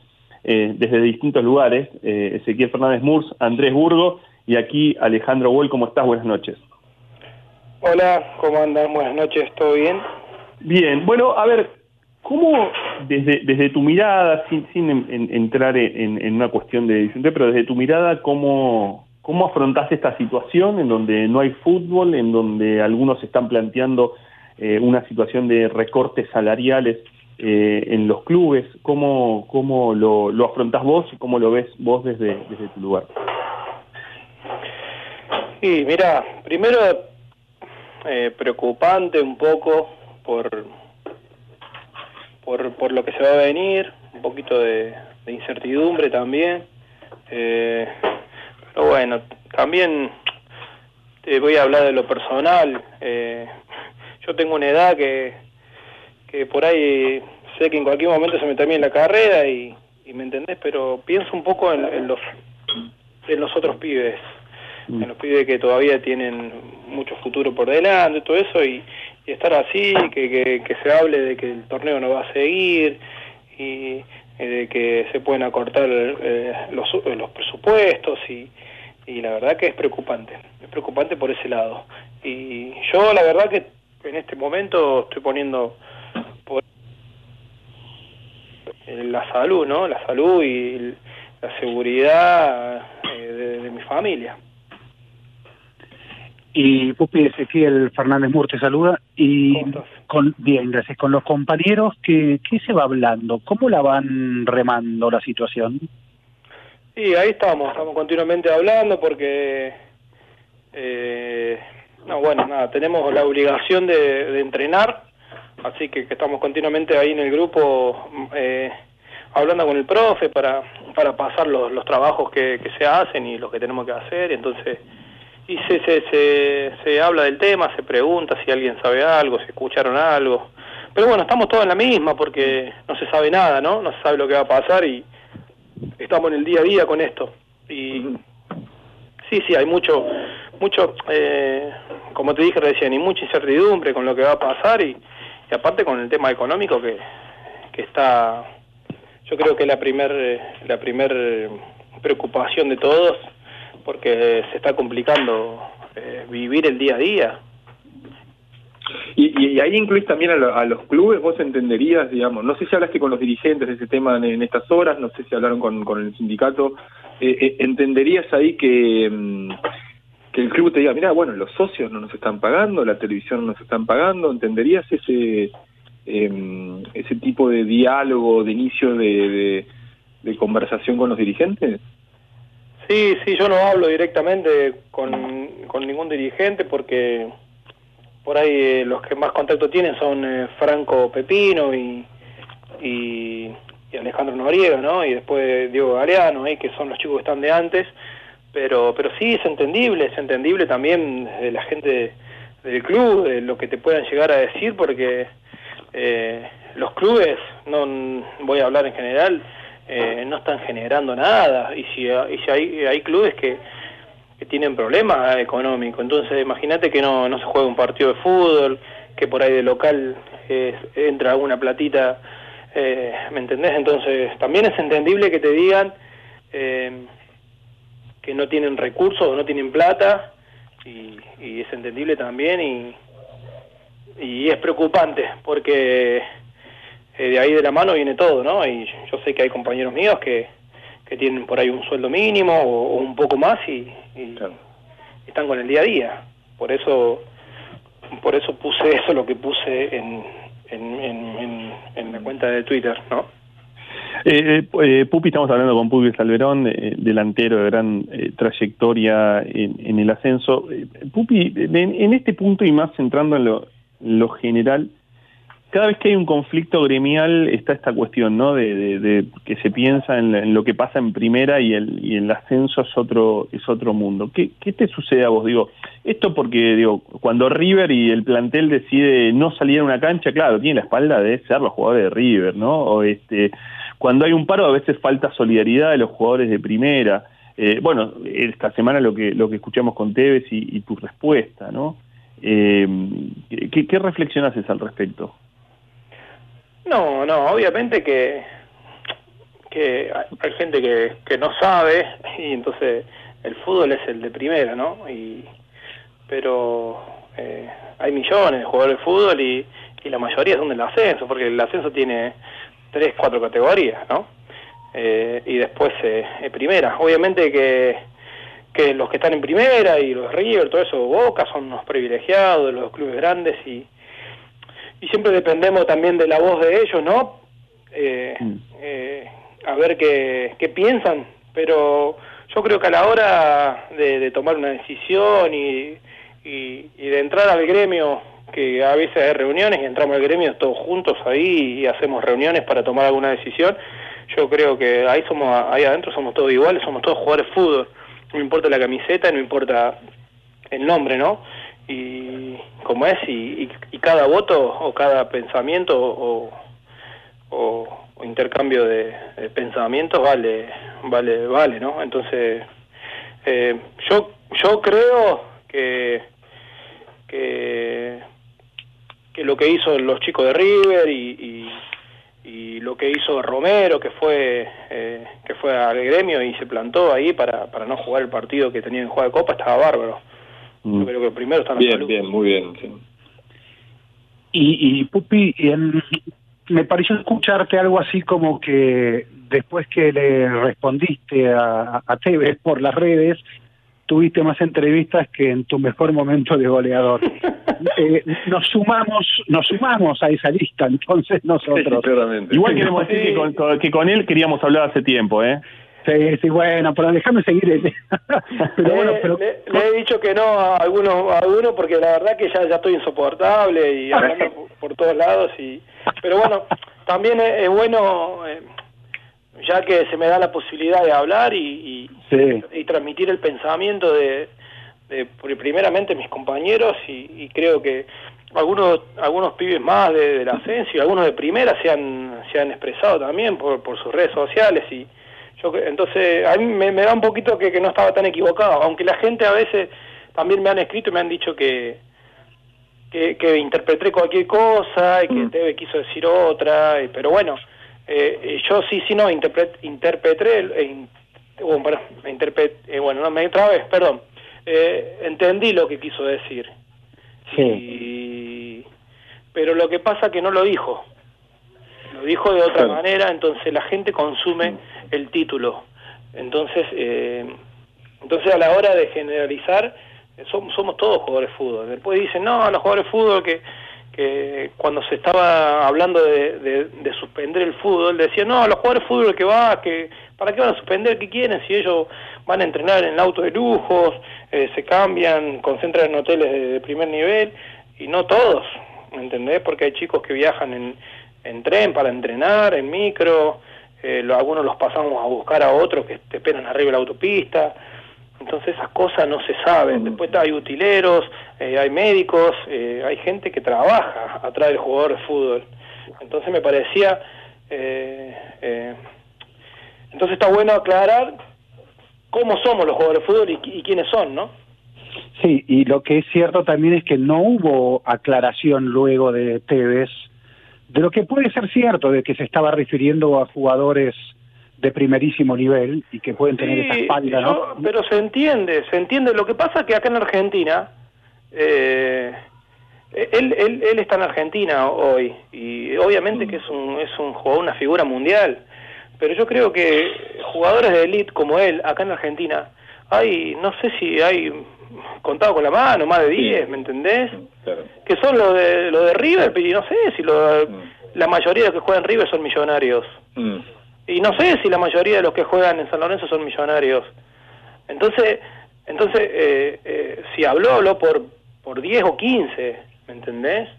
eh, desde distintos lugares, eh, Ezequiel Fernández Murs, Andrés Burgo, y aquí Alejandro Boll, ¿cómo estás? Buenas noches. Hola, ¿cómo andan? Buenas noches, ¿todo bien? Bien, bueno, a ver, ¿cómo desde, desde tu mirada, sin, sin en- en- entrar en, en una cuestión de edición, pero desde tu mirada, ¿cómo, ¿cómo afrontás esta situación en donde no hay fútbol, en donde algunos están planteando eh, una situación de recortes salariales eh, en los clubes? ¿Cómo, cómo lo, lo afrontás vos y cómo lo ves vos desde, desde tu lugar? Y mira, primero eh, preocupante un poco por, por por lo que se va a venir, un poquito de, de incertidumbre también. Eh, pero bueno, también te voy a hablar de lo personal. Eh, yo tengo una edad que, que por ahí sé que en cualquier momento se me termina la carrera y, y me entendés, pero pienso un poco en, en los en los otros pibes, en los pibes que todavía tienen mucho futuro por delante, todo eso, y, y estar así, que, que, que se hable de que el torneo no va a seguir, y eh, de que se pueden acortar eh, los, eh, los presupuestos, y, y la verdad que es preocupante, es preocupante por ese lado. Y yo la verdad que en este momento estoy poniendo por eh, la salud, ¿no? La salud y la seguridad de, de mi familia. Y Pupi Ezequiel Fernández Mur te saluda. Y con, bien, gracias. Con los compañeros, ¿qué, ¿qué se va hablando? ¿Cómo la van remando la situación? Y ahí estamos, estamos continuamente hablando porque, eh, no, bueno, nada, tenemos la obligación de, de entrenar, así que, que estamos continuamente ahí en el grupo eh, hablando con el profe para, para pasar los, los trabajos que, que se hacen y los que tenemos que hacer, y entonces, y se, se, se, se habla del tema, se pregunta si alguien sabe algo, si escucharon algo, pero bueno, estamos todos en la misma porque no se sabe nada, ¿no? No se sabe lo que va a pasar y estamos en el día a día con esto. Y sí, sí, hay mucho, mucho, eh, como te dije recién, y mucha incertidumbre con lo que va a pasar y, y aparte con el tema económico que, que está, yo creo que es la primer, eh, la primer eh, preocupación de todos porque se está complicando eh, vivir el día a día. Y, ahí incluís también a, lo- a los clubes, vos entenderías, digamos, no sé si hablaste con los dirigentes de ese tema en, estas horas, no sé si hablaron con, con el sindicato, eh, eh, entenderías ahí que, mm, que el club te diga, mira, bueno, los socios no nos están pagando, la televisión no nos están pagando, ¿entenderías ese em, ese tipo de diálogo, de inicio de- de conversación con los dirigentes? Sí, sí, yo no hablo directamente con, con ningún dirigente porque por ahí eh, los que más contacto tienen son eh, Franco Pepino y, y, Alejandro Noriega, ¿no? Y después Diego Galeano, ahí que son los chicos que están de antes. Pero, pero sí, es entendible, es entendible también de la gente del club, de lo que te puedan llegar a decir, porque eh, los clubes, no voy a hablar en general, eh, no están generando nada. Y si, y si hay, hay clubes que, que tienen problemas económicos, entonces imagínate que no, no se juega un partido de fútbol, que por ahí de local eh, entra alguna platita, eh, ¿me entendés? Entonces también es entendible que te digan eh, que no tienen recursos o no tienen plata, y, y es entendible también y, y es preocupante porque eh, de ahí de la mano viene todo, ¿no? Y yo sé que hay compañeros míos que, que tienen por ahí un sueldo mínimo o, o un poco más y, y están con el día a día. Por eso, por eso puse eso lo que puse en, en, en, en- en la cuenta de Twitter, ¿no? Eh, eh, eh, Pupi, estamos hablando con Pupi Salverón, eh, delantero de gran eh, trayectoria en, en el ascenso. Pupi, en, en este punto y más centrando en lo, lo general, cada vez que hay un conflicto gremial está esta cuestión, ¿no? De, que se piensa en, en lo que pasa en primera y el, ascenso es otro es otro mundo. ¿Qué, ¿Qué te sucede a vos? Digo, esto porque digo, cuando River y el plantel decide no salir a una cancha, claro, tiene la espalda de ser los jugadores de River, ¿no? O este, cuando hay un paro a veces falta solidaridad de los jugadores de primera. Eh, bueno, esta semana lo que lo que escuchamos con Tevez y, tu respuesta, ¿no? Eh, ¿qué, ¿Qué reflexión haces al respecto? No, no, obviamente que, que hay- gente que, que no sabe y entonces el fútbol es el de primera, ¿no? Y, pero eh, hay millones de jugadores de fútbol y, y la mayoría son del ascenso, porque el ascenso tiene tres, cuatro categorías, ¿no? Eh, y después eh, primera. Obviamente que, que los que están en primera y los River, todo eso, Boca, son unos privilegiados los clubes grandes y, y siempre dependemos también de la voz de ellos, ¿no? Eh, eh, a ver qué, qué piensan, pero yo creo que a la hora de, de tomar una decisión y, y, y de entrar al gremio, que a veces hay reuniones y entramos al gremio todos juntos ahí y hacemos reuniones para tomar alguna decisión, yo creo que ahí somos ahí adentro somos todos iguales, somos todos jugadores de fútbol, no importa la camiseta, no importa el nombre, ¿no? Y como es, y, y- y cada voto o cada pensamiento o, o- intercambio de, pensamientos vale, vale, vale, ¿no? Entonces, eh, yo, yo creo que, que, que lo que hizo los chicos de River y, y, y lo que hizo Romero, que fue eh, que fue al gremio y se plantó ahí para, para no jugar el partido que tenía en juego de Copa, estaba bárbaro. Yo creo que primero está la Bien, salud. bien, muy bien. sí. Y, y Pupi, en- me pareció escucharte algo así como que después que le respondiste a, a Tevez por las redes, tuviste más entrevistas que en tu mejor momento de goleador. Eh, nos sumamos, nos sumamos a esa lista, entonces nosotros. Igual queremos decir que con, con- que con él queríamos hablar hace tiempo, ¿eh? Sí, sí, bueno, pero déjame seguir. el- pero bueno, le, pero le- le he dicho que no a algunos, a algunos porque la verdad que ya, ya estoy insoportable y hablando por, por todos lados. y Pero bueno, también es, es bueno, eh, ya que se me da la posibilidad de hablar y, y, Sí. y transmitir el pensamiento de, de pri- primeramente mis compañeros y, y creo que algunos algunos pibes más de, del ascenso y algunos de primera se han, se han expresado también por, por sus redes sociales y yo entonces a mí me, me da un poquito que, que no estaba tan equivocado aunque la gente a veces también me han escrito y me han dicho que que, que interpreté cualquier cosa y que Teve quiso decir otra y- pero bueno eh, eh, yo sí sí no interpret, interpreté el- eh, in- bueno, perdón, me interpret- eh, bueno no me trabé perdón Eh, entendí lo que quiso decir. Y pero lo que pasa que no lo dijo lo dijo de otra Claro. manera entonces la gente consume el título entonces eh, entonces a la hora de generalizar somos, somos todos jugadores de fútbol después dicen no los jugadores de fútbol que que cuando se estaba hablando de, de- de suspender el fútbol decían no los jugadores de fútbol que va que para qué van a suspender qué quieren si ellos van a entrenar en auto de lujos eh, se cambian concentran en hoteles de, de primer nivel y no todos ¿me entendés? porque hay chicos que viajan en, en tren para entrenar en micro eh, lo- algunos los pasamos a buscar a otros que te esperan arriba de la autopista entonces esas cosas no se saben. Después hay utileros, eh, hay médicos, eh, hay gente que trabaja atrás del jugador de fútbol. Entonces me parecía... eh, eh, entonces está bueno aclarar cómo somos los jugadores de fútbol y, y quiénes son, ¿no? Sí, y lo que es cierto también es que no hubo aclaración luego de Tevez de lo que puede ser cierto, de que se estaba refiriendo a jugadores de primerísimo nivel y que pueden tener esa espalda, ¿no? yo- pero se entiende, se entiende. Lo que pasa es que acá en Argentina, eh, él, él, él está en Argentina hoy y obviamente que es un, es un jugador, una figura mundial. Pero yo creo que jugadores de elite como él, acá en Argentina, hay, no sé si hay contado con la mano, más de 10, ¿me entendés? Que son los de, lo de River, y no sé si lo, la mayoría de los que juegan en River son millonarios. Y no sé si la mayoría de los que juegan en San Lorenzo son millonarios. Entonces, entonces eh, eh, si habló, habló por, por 10 o 15, ¿me entendés?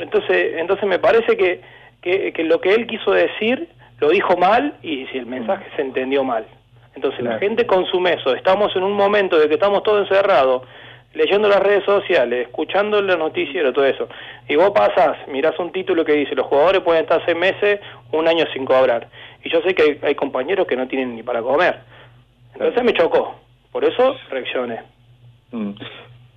Entonces, entonces me parece que, que, que lo que él quiso decir lo dijo mal y si el mensaje se entendió mal. Entonces la gente consume eso. Estamos en un momento de que estamos todos encerrados, leyendo las redes sociales, escuchando los noticieros, todo eso. Y vos pasás, mirás un título que dice, los jugadores pueden estar seis meses, un año sin cobrar. Y yo sé que hay, hay compañeros que no tienen ni para comer. Entonces me chocó. Por eso reaccioné. Mm.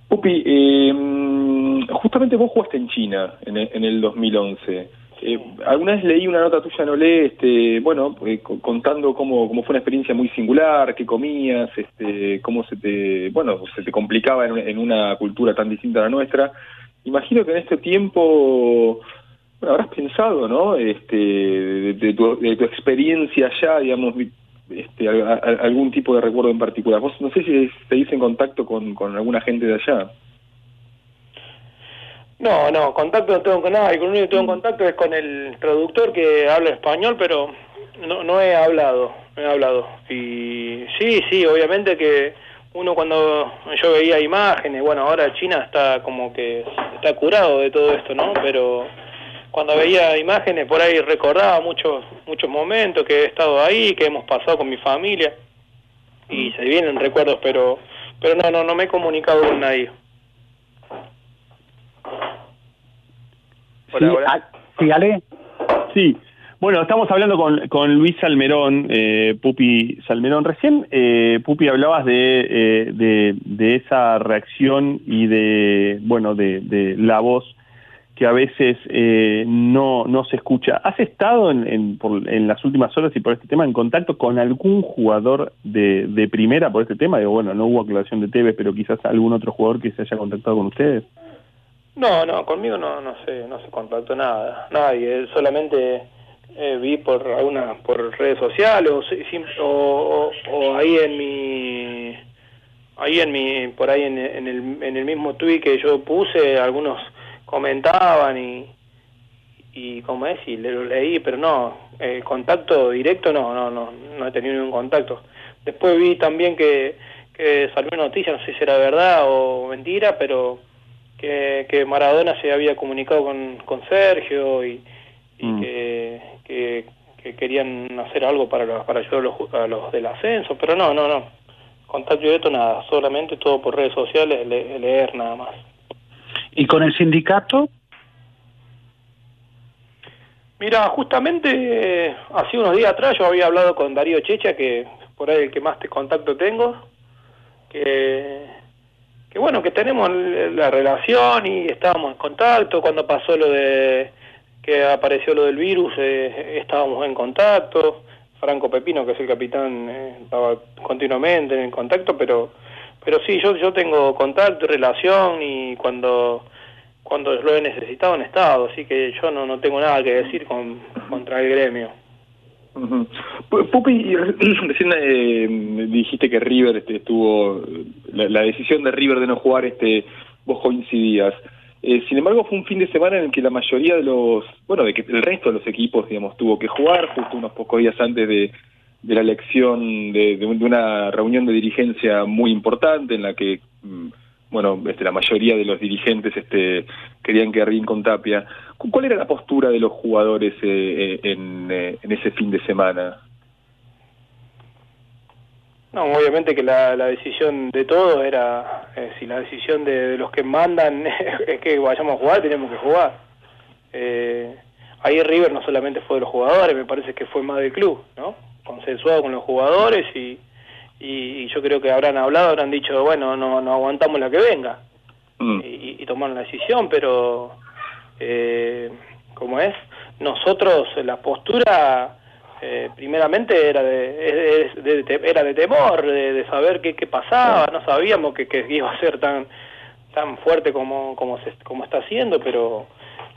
Pupi, eh, justamente vos jugaste en China en el, en el 2011. Eh, alguna vez leí una nota tuya en Olé, este, bueno, eh, co- contando cómo, cómo fue una experiencia muy singular, qué comías, este, cómo se te, bueno, se te complicaba en, una- cultura tan distinta a la nuestra. Imagino que en este tiempo, bueno, habrás pensado, ¿no? Este, de, de tu, de tu experiencia allá, digamos, este, a- algún tipo de recuerdo en particular. Vos no sé si seguís en contacto con, con alguna gente de allá. No, no, contacto no tengo con nadie, con el único que tengo contacto es con el traductor que habla español, pero no, no he hablado, no he hablado. Y sí, sí, obviamente que uno cuando yo veía imágenes, bueno, ahora China está como que está curado de todo esto, ¿no? Pero cuando veía imágenes por ahí recordaba muchos muchos momentos que he estado ahí, que hemos pasado con mi familia y se vienen recuerdos, pero pero no, no, no me he comunicado con nadie. Sí, ah, sí, Ale. Sí, bueno, estamos hablando con, con Luis Salmerón, eh, Pupi Salmerón. Recién, eh, Pupi, hablabas de, eh, de, de esa reacción y de, bueno, de, de la voz que a veces eh, no, no se escucha. ¿Has estado en, en, por- en las últimas horas y por este tema en contacto con algún jugador de, de primera por este tema? Digo, bueno, no hubo aclaración de Tevez, pero quizás algún otro jugador que se haya contactado con ustedes. No, no, conmigo no, no sé, no se contactó nada, nadie, solamente eh, vi por alguna, por redes sociales o, o, o- ahí en mi, ahí en mi, por ahí en, en el, en el mismo tweet que yo puse, algunos comentaban y, y como es, y lo leí, pero no, eh, contacto directo no, no, no, no he tenido ningún contacto. Después vi también que, que salió una noticia, no sé si era verdad o mentira, pero que, que Maradona se había comunicado con, con Sergio y, y que, que, que querían hacer algo para, los- para ayudar a los, a los del ascenso, pero no, no, no. Contacto directo nada, solamente todo por redes sociales, le- leer nada más. ¿Y con el sindicato? Mira, justamente eh, hace unos días atrás yo había hablado con Darío Checha, que por ahí el que más te contacto tengo, que, que bueno, que tenemos la relación y estábamos en contacto. Cuando pasó lo de que apareció lo del virus, eh, estábamos en contacto. Franco Pepino, que es el capitán, eh, estaba continuamente en contacto, pero pero sí, yo yo tengo contacto, relación y cuando cuando lo he necesitado han estado, así que yo no, no tengo nada que decir con, contra el gremio. Ujú. Pu- Pupi, recién eh, dijiste que River este, estuvo, la, la decisión de River de no jugar, este, vos coincidías. Eh, sin embargo, fue un fin de semana en el que la mayoría de los, bueno, de que el resto de los equipos, digamos, tuvo que jugar justo unos pocos días antes de, de la elección de, de un- de una reunión de dirigencia muy importante en la que, mm, bueno, este, la mayoría de los dirigentes este, querían quedar bien con Tapia. ¿Cu- ¿Cuál era la postura de los jugadores eh, eh, en, eh, en ese fin de semana? No, obviamente que la, la decisión de todos era, eh, si la decisión de, de los que mandan es que vayamos a jugar, tenemos que jugar. Eh, ahí River no solamente fue de los jugadores, me parece que fue más del club, ¿no? Consensuado con los jugadores y, y, y yo creo que habrán hablado, habrán dicho, bueno, no, no aguantamos la que venga. Y, y tomaron la decisión, pero, eh, ¿cómo es? Nosotros, la postura eh, primeramente era de, de- de- era de temor, de, de saber qué, qué pasaba, no sabíamos que, que iba a ser tan tan fuerte como como, se, como está haciendo, pero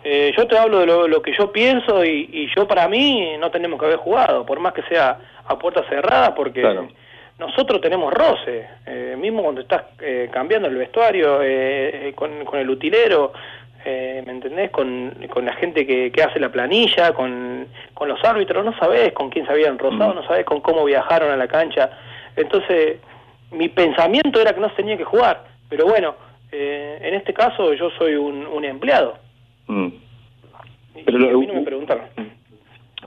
eh, yo te hablo de lo, lo que yo pienso y, y yo para mí no tenemos que haber jugado, por más que sea a puerta cerrada, porque nosotros tenemos roce, eh, mismo cuando estás eh, cambiando el vestuario eh, eh, con, con el utilero, eh, ¿me entendés? Con, con la gente que, que hace la planilla, con, con los árbitros, no sabés con quién se habían rozado, no sabés con cómo viajaron a la cancha. Entonces, mi pensamiento era que no se tenía que jugar, pero bueno, eh, en este caso yo soy un, un empleado. Mm. Pero y a mí no me preguntaron.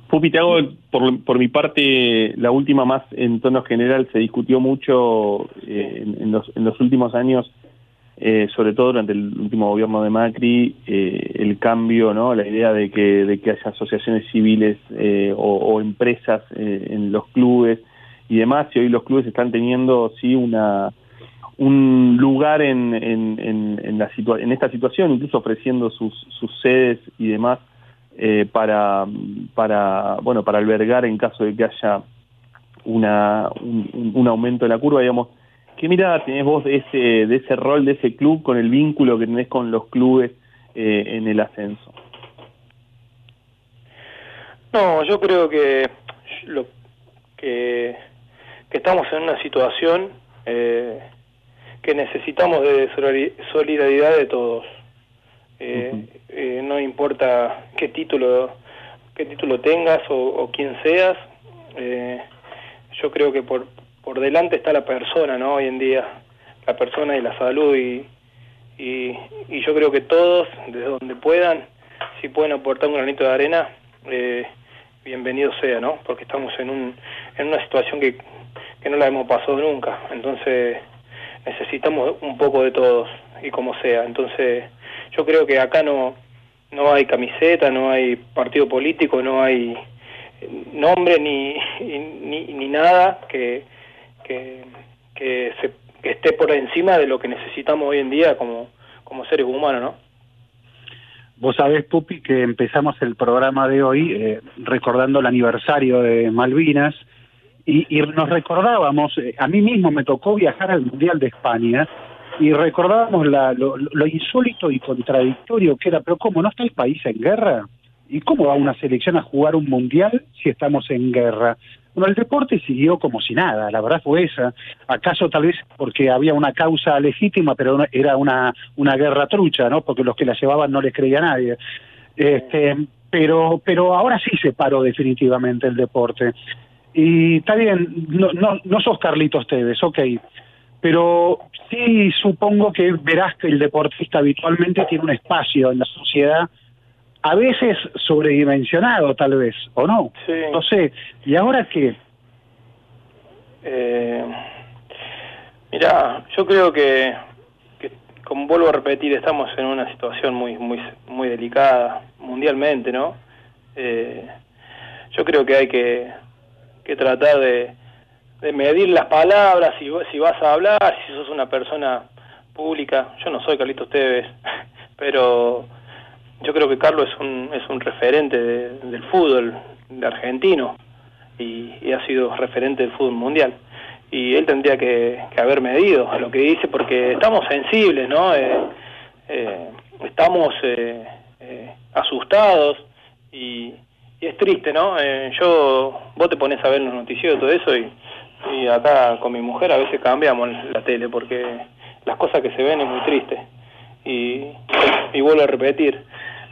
Pupi, te hago por, por mi parte la última más en tono general. Se discutió mucho eh, en, en los, en los últimos años, eh, sobre todo durante el último gobierno de Macri, eh, el cambio, no, la idea de que, de que haya asociaciones civiles eh, o, o empresas eh, en los clubes y demás. Y hoy los clubes están teniendo sí una un lugar en, en, en, en la situa- en esta situación, incluso ofreciendo sus, sus sedes y demás eh, para, para, bueno, para albergar en caso de que haya una, un, un- aumento de la curva, digamos. ¿Qué mirada tenés vos de ese, de ese rol, de ese club, con el vínculo que tenés con los clubes eh, en el ascenso? No, yo creo que lo que, que estamos en una situación eh, que necesitamos de solidari- solidaridad de todos. Eh, eh, no importa qué título qué título tengas o, o quién seas, eh, yo creo que por por delante está la persona, ¿no? Hoy en día, la persona y la salud y, y, y yo creo que todos, desde donde puedan, si pueden aportar un granito de arena, eh, bienvenido sea, ¿no? Porque estamos en, un, en una situación que, que no la hemos pasado nunca. Entonces necesitamos un poco de todos y como sea. Entonces yo creo que acá no, no hay camiseta, no hay partido político, no hay nombre ni, ni, ni nada que, que, que, se, esté por encima de lo que necesitamos hoy en día como, como seres humanos, ¿no? Vos sabés, Pupi, que empezamos el programa de hoy eh, recordando el aniversario de Malvinas y, y nos recordábamos, eh, a mí mismo me tocó viajar al Mundial de España y recordábamos la, lo, lo insólito y contradictorio que era, pero ¿cómo no está el país en guerra? ¿Y cómo va una selección a jugar un mundial si estamos en guerra? Bueno, el deporte siguió como si nada, la verdad fue esa. ¿Acaso tal vez porque había una causa legítima, pero era una, una guerra trucha, ¿no? Porque los que la llevaban no les creía nadie. Este, pero, pero ahora sí se paró definitivamente el deporte. Y está bien, no, no, no sos Carlitos Tevez, ok, pero sí supongo que verás que el deportista habitualmente tiene un espacio en la sociedad, a veces sobredimensionado tal vez, o no, no sé. ¿Y ahora qué? Eh, mira, yo creo que, que, como vuelvo a repetir, estamos en una situación muy, muy, muy delicada mundialmente, ¿no? Eh, yo creo que hay que, que tratar de, de medir las palabras, si, si vas a hablar, si sos una persona pública. Yo no soy Carlitos Tevez, pero yo creo que Carlos es un, es un referente de- del fútbol de argentino y, ha sido referente del fútbol mundial. Y él tendría que, haber medido lo que dice porque estamos sensibles, ¿no? Eh, eh, estamos eh, eh, asustados y, es triste, ¿no? Eh, yo, vos te pones a ver los noticieros todo eso y acá con mi mujer a veces cambiamos la tele porque las cosas que se ven es muy triste. Y, y vuelvo a repetir,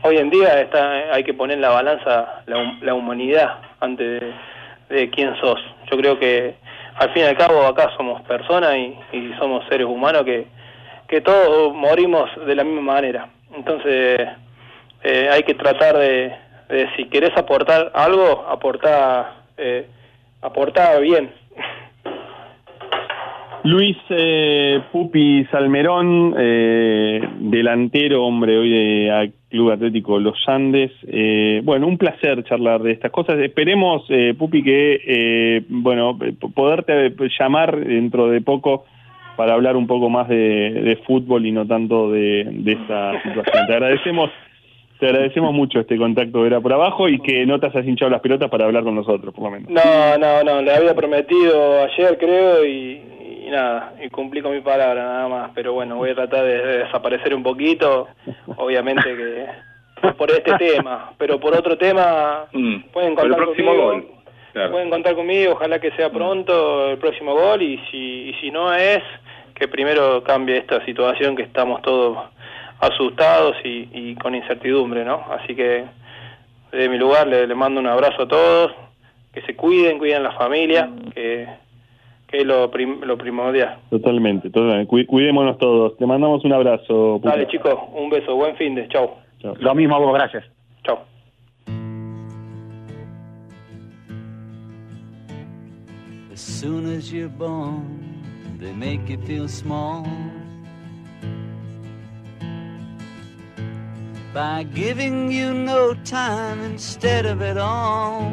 hoy en día está, hay que poner en la balanza la, la humanidad antes de, de quién sos. Yo creo que al fin y al cabo acá somos personas y, y somos seres humanos que, que todos morimos de la misma manera. Entonces eh, hay que tratar de, de si querés aportar algo, aportar, eh, aportar bien. Luis eh, Pupi Salmerón, eh, delantero, hombre, hoy de Club Atlético Los Andes. Eh, bueno, un placer charlar de estas cosas. Esperemos, eh, Pupi, que, eh, bueno, poderte llamar dentro de poco para hablar un poco más de, fútbol y no tanto de, de esta situación. Te agradecemos. Te agradecemos mucho este contacto era por abajo y que no te hayas hinchado las pelotas para hablar con nosotros, por lo menos. No, no, no, le había prometido ayer creo y nada, y cumplí con mi palabra nada más, pero bueno, voy a tratar de, de desaparecer un poquito, obviamente que por este tema, pero por otro tema pueden Por el contar próximo conmigo, gol. Claro. pueden contar conmigo, ojalá que sea pronto el próximo gol y si, y si no es, que primero cambie esta situación que estamos todos asustados y, y con incertidumbre, ¿no? Así que de mi lugar le, le mando un abrazo a todos, que se cuiden, cuiden la familia, que, que es lo, prim- lo primordial. Totalmente, totalmente. Cu- Cuidémonos todos. Te mandamos un abrazo. Pupi. Dale chicos, un beso, buen fin de, chau. Lo mismo a vos, gracias. Chau. As soon as you're born, they make you feel small. By giving you no time instead of it all.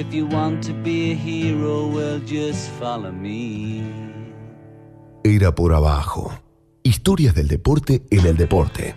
If you want to be a hero, well, just follow me. Era por abajo. Historias del deporte en el deporte.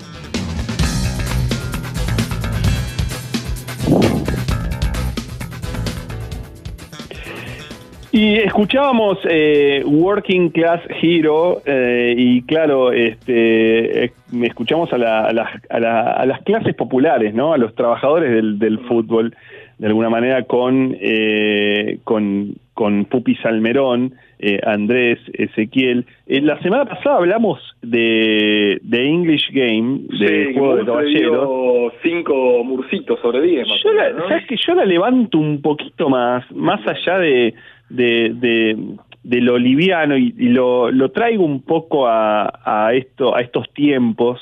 Y escuchábamos eh, Working Class Hero eh, y claro, este, eh, escuchamos a, la- a las, a la- a las clases populares, ¿no? A los trabajadores del, del fútbol, de alguna manera con, eh, con, con Pupi Salmerón, eh, Andrés, Ezequiel. Eh, la semana pasada hablamos de, de English Game, de Sí, Juego de Caballeros. cinco murcitos sobre diez. más Yo la. ¿Sabes que yo la levanto un poquito más, más allá de, de, de, de lo liviano y, y lo, lo traigo un poco a, a, esto, a estos tiempos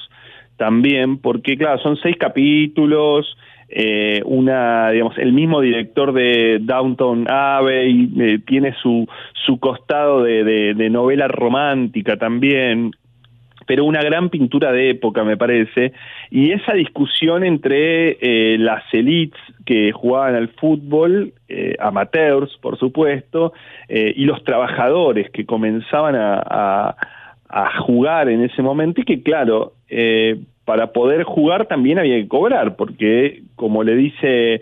también, porque claro, son seis capítulos, eh, una, digamos, el mismo director de Downton Abbey eh, tiene su, su costado de, de- novela romántica también, pero una gran pintura de época, me parece, y esa discusión entre eh, las elites que jugaban al fútbol, amateurs, por supuesto, y los trabajadores que comenzaban a, a- a jugar en ese momento y que, claro, para poder jugar también había que cobrar, porque, como le dice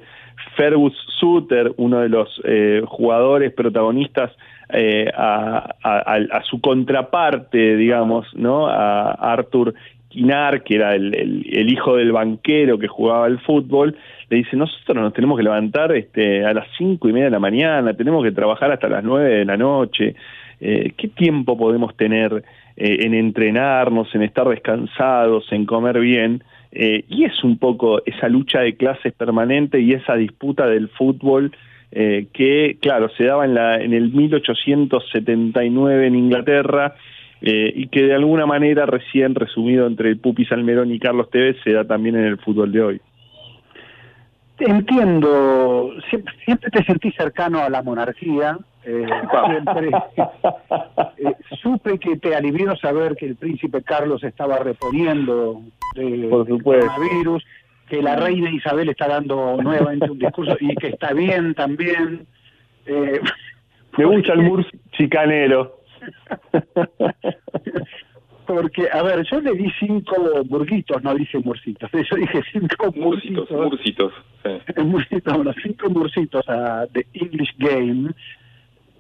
Fergus Suter, uno de los eh, jugadores protagonistas, eh, a, su contraparte, digamos, ¿no? A Arthur Quinar, que era el hijo del banquero que jugaba al fútbol, le dice, nosotros nos tenemos que levantar este, a las cinco y media de la mañana, tenemos que trabajar hasta las nueve de la noche, eh, ¿qué tiempo podemos tener eh, en entrenarnos, en estar descansados, en comer bien? Eh, y es un poco esa lucha de clases permanente y esa disputa del fútbol eh, que, claro, se daba en, la, en el 1879 en Inglaterra y que de alguna manera recién resumido entre el Pupi Salmerón y Carlos Tevez se da también en el fútbol de hoy. Entiendo, siempre, siempre te sentí cercano a la monarquía, eh, siempre eh, supe que te alivió saber que el príncipe Carlos estaba reponiendo de, Por del coronavirus, que la reina Isabel está dando nuevamente un discurso y que está bien también. Eh, Me gusta el murs chicanero. porque, a ver, yo le di cinco burguitos, no dije murcitos, yo dije cinco Murcitos, murcitos. sí. murcitos, bueno, cinco murcitos a The English Game,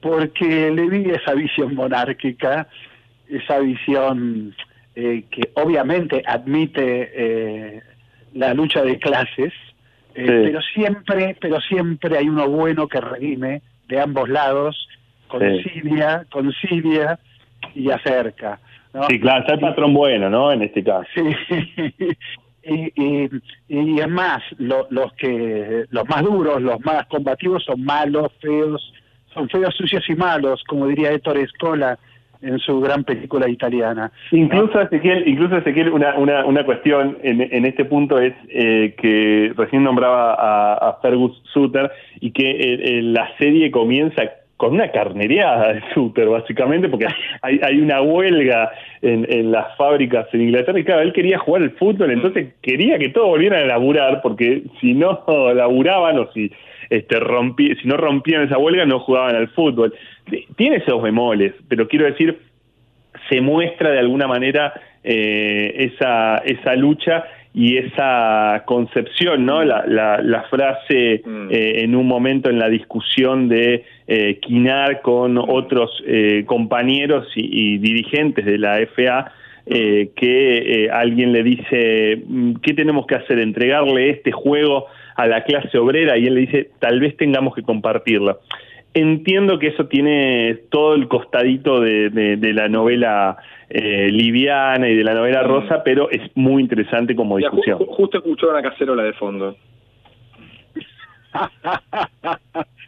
porque le vi esa visión monárquica, esa visión eh, que obviamente admite eh, la lucha de clases, eh, Sí. pero siempre, pero siempre hay uno bueno que redime de ambos lados, concilia, concilia y acerca. ¿no? Sí, claro, está el patrón bueno, ¿no? En este caso. Sí. y, y, y es más, lo- los que los más duros, los más combativos son malos, feos, son feos, sucios y malos, como diría Héctor Escola en su gran película italiana. Incluso Ezequiel, incluso Ezequiel una, una, una cuestión en, en este punto es eh, que recién nombraba a, a Fergus Suter y que eh, eh, la serie comienza con una carnereada de Suter, básicamente, porque hay, hay una huelga en, en las fábricas en Inglaterra y claro, él quería jugar al fútbol, entonces quería que todos volvieran a laburar, porque si no laburaban o si este rompí, si no rompían esa huelga no jugaban al fútbol. Tiene esos bemoles, pero quiero decir, se muestra de alguna manera eh, esa, esa lucha y esa concepción, ¿no? La, la, la frase eh, en un momento en la discusión de eh, quinar con otros eh, compañeros y, y dirigentes de la FA, eh, que eh, alguien le dice, mm, ¿qué tenemos que hacer? ¿Entregarle este juego a la clase obrera? Y él le dice, tal vez tengamos que compartirlo. Entiendo que eso tiene todo el costadito de, de- de la novela eh, liviana y de la novela rosa, pero es muy interesante como discusión. ju- justo escuchó una cacerola de fondo.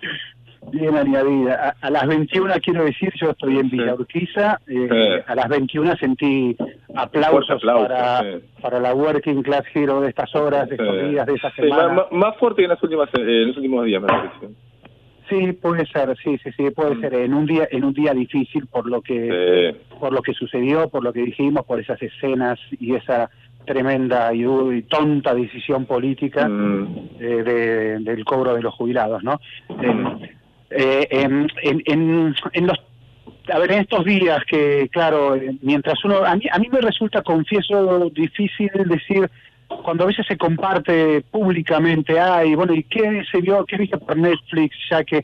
Bien añadida. A, a las 21 quiero decir, yo estoy en Villa Urquiza, eh, Sí. a las 21 sentí aplausos, para, sí. para la Working Class Hero de estas horas, de estos Sí. días, de esta semana. más, fuerte que en, las últimas, eh, en los últimos días, me parece. Sí, puede ser, sí, sí, sí, puede ser en un día en un día difícil por lo que por lo que sucedió, por lo que dijimos, por esas escenas y esa tremenda y, y tonta decisión política eh, de- del cobro de los jubilados, ¿no? Eh, eh, en, en, en- los a ver, en estos días que, claro, eh, mientras uno, a mí, a mí me resulta, confieso, difícil decir, cuando a veces se comparte públicamente, ay, bueno, ¿y qué se vio, qué viste por Netflix? Ya que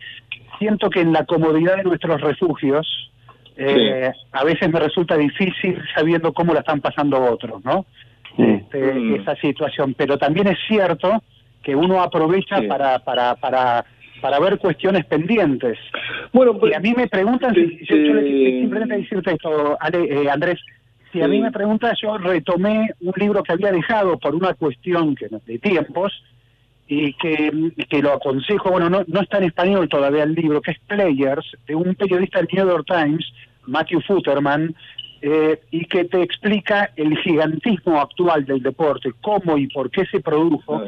siento que en la comodidad de nuestros refugios, eh, a veces me resulta difícil sabiendo cómo la están pasando otros, ¿no? Este, Esa situación, pero también es cierto que uno aprovecha Sí. para, para, para, para ver cuestiones pendientes. Bueno, y a mí me preguntan, si, yo, yo le- simplemente decirte esto, Ale, eh, Andrés, si a mí me preguntan, yo retomé un libro que había dejado por una cuestión que, de tiempos y que, que lo aconsejo, bueno, no, no está en español todavía el libro, que es Players, de un periodista del New York Times, Matthew Futterman, eh, y que te explica el gigantismo actual del deporte, cómo y por qué se produjo,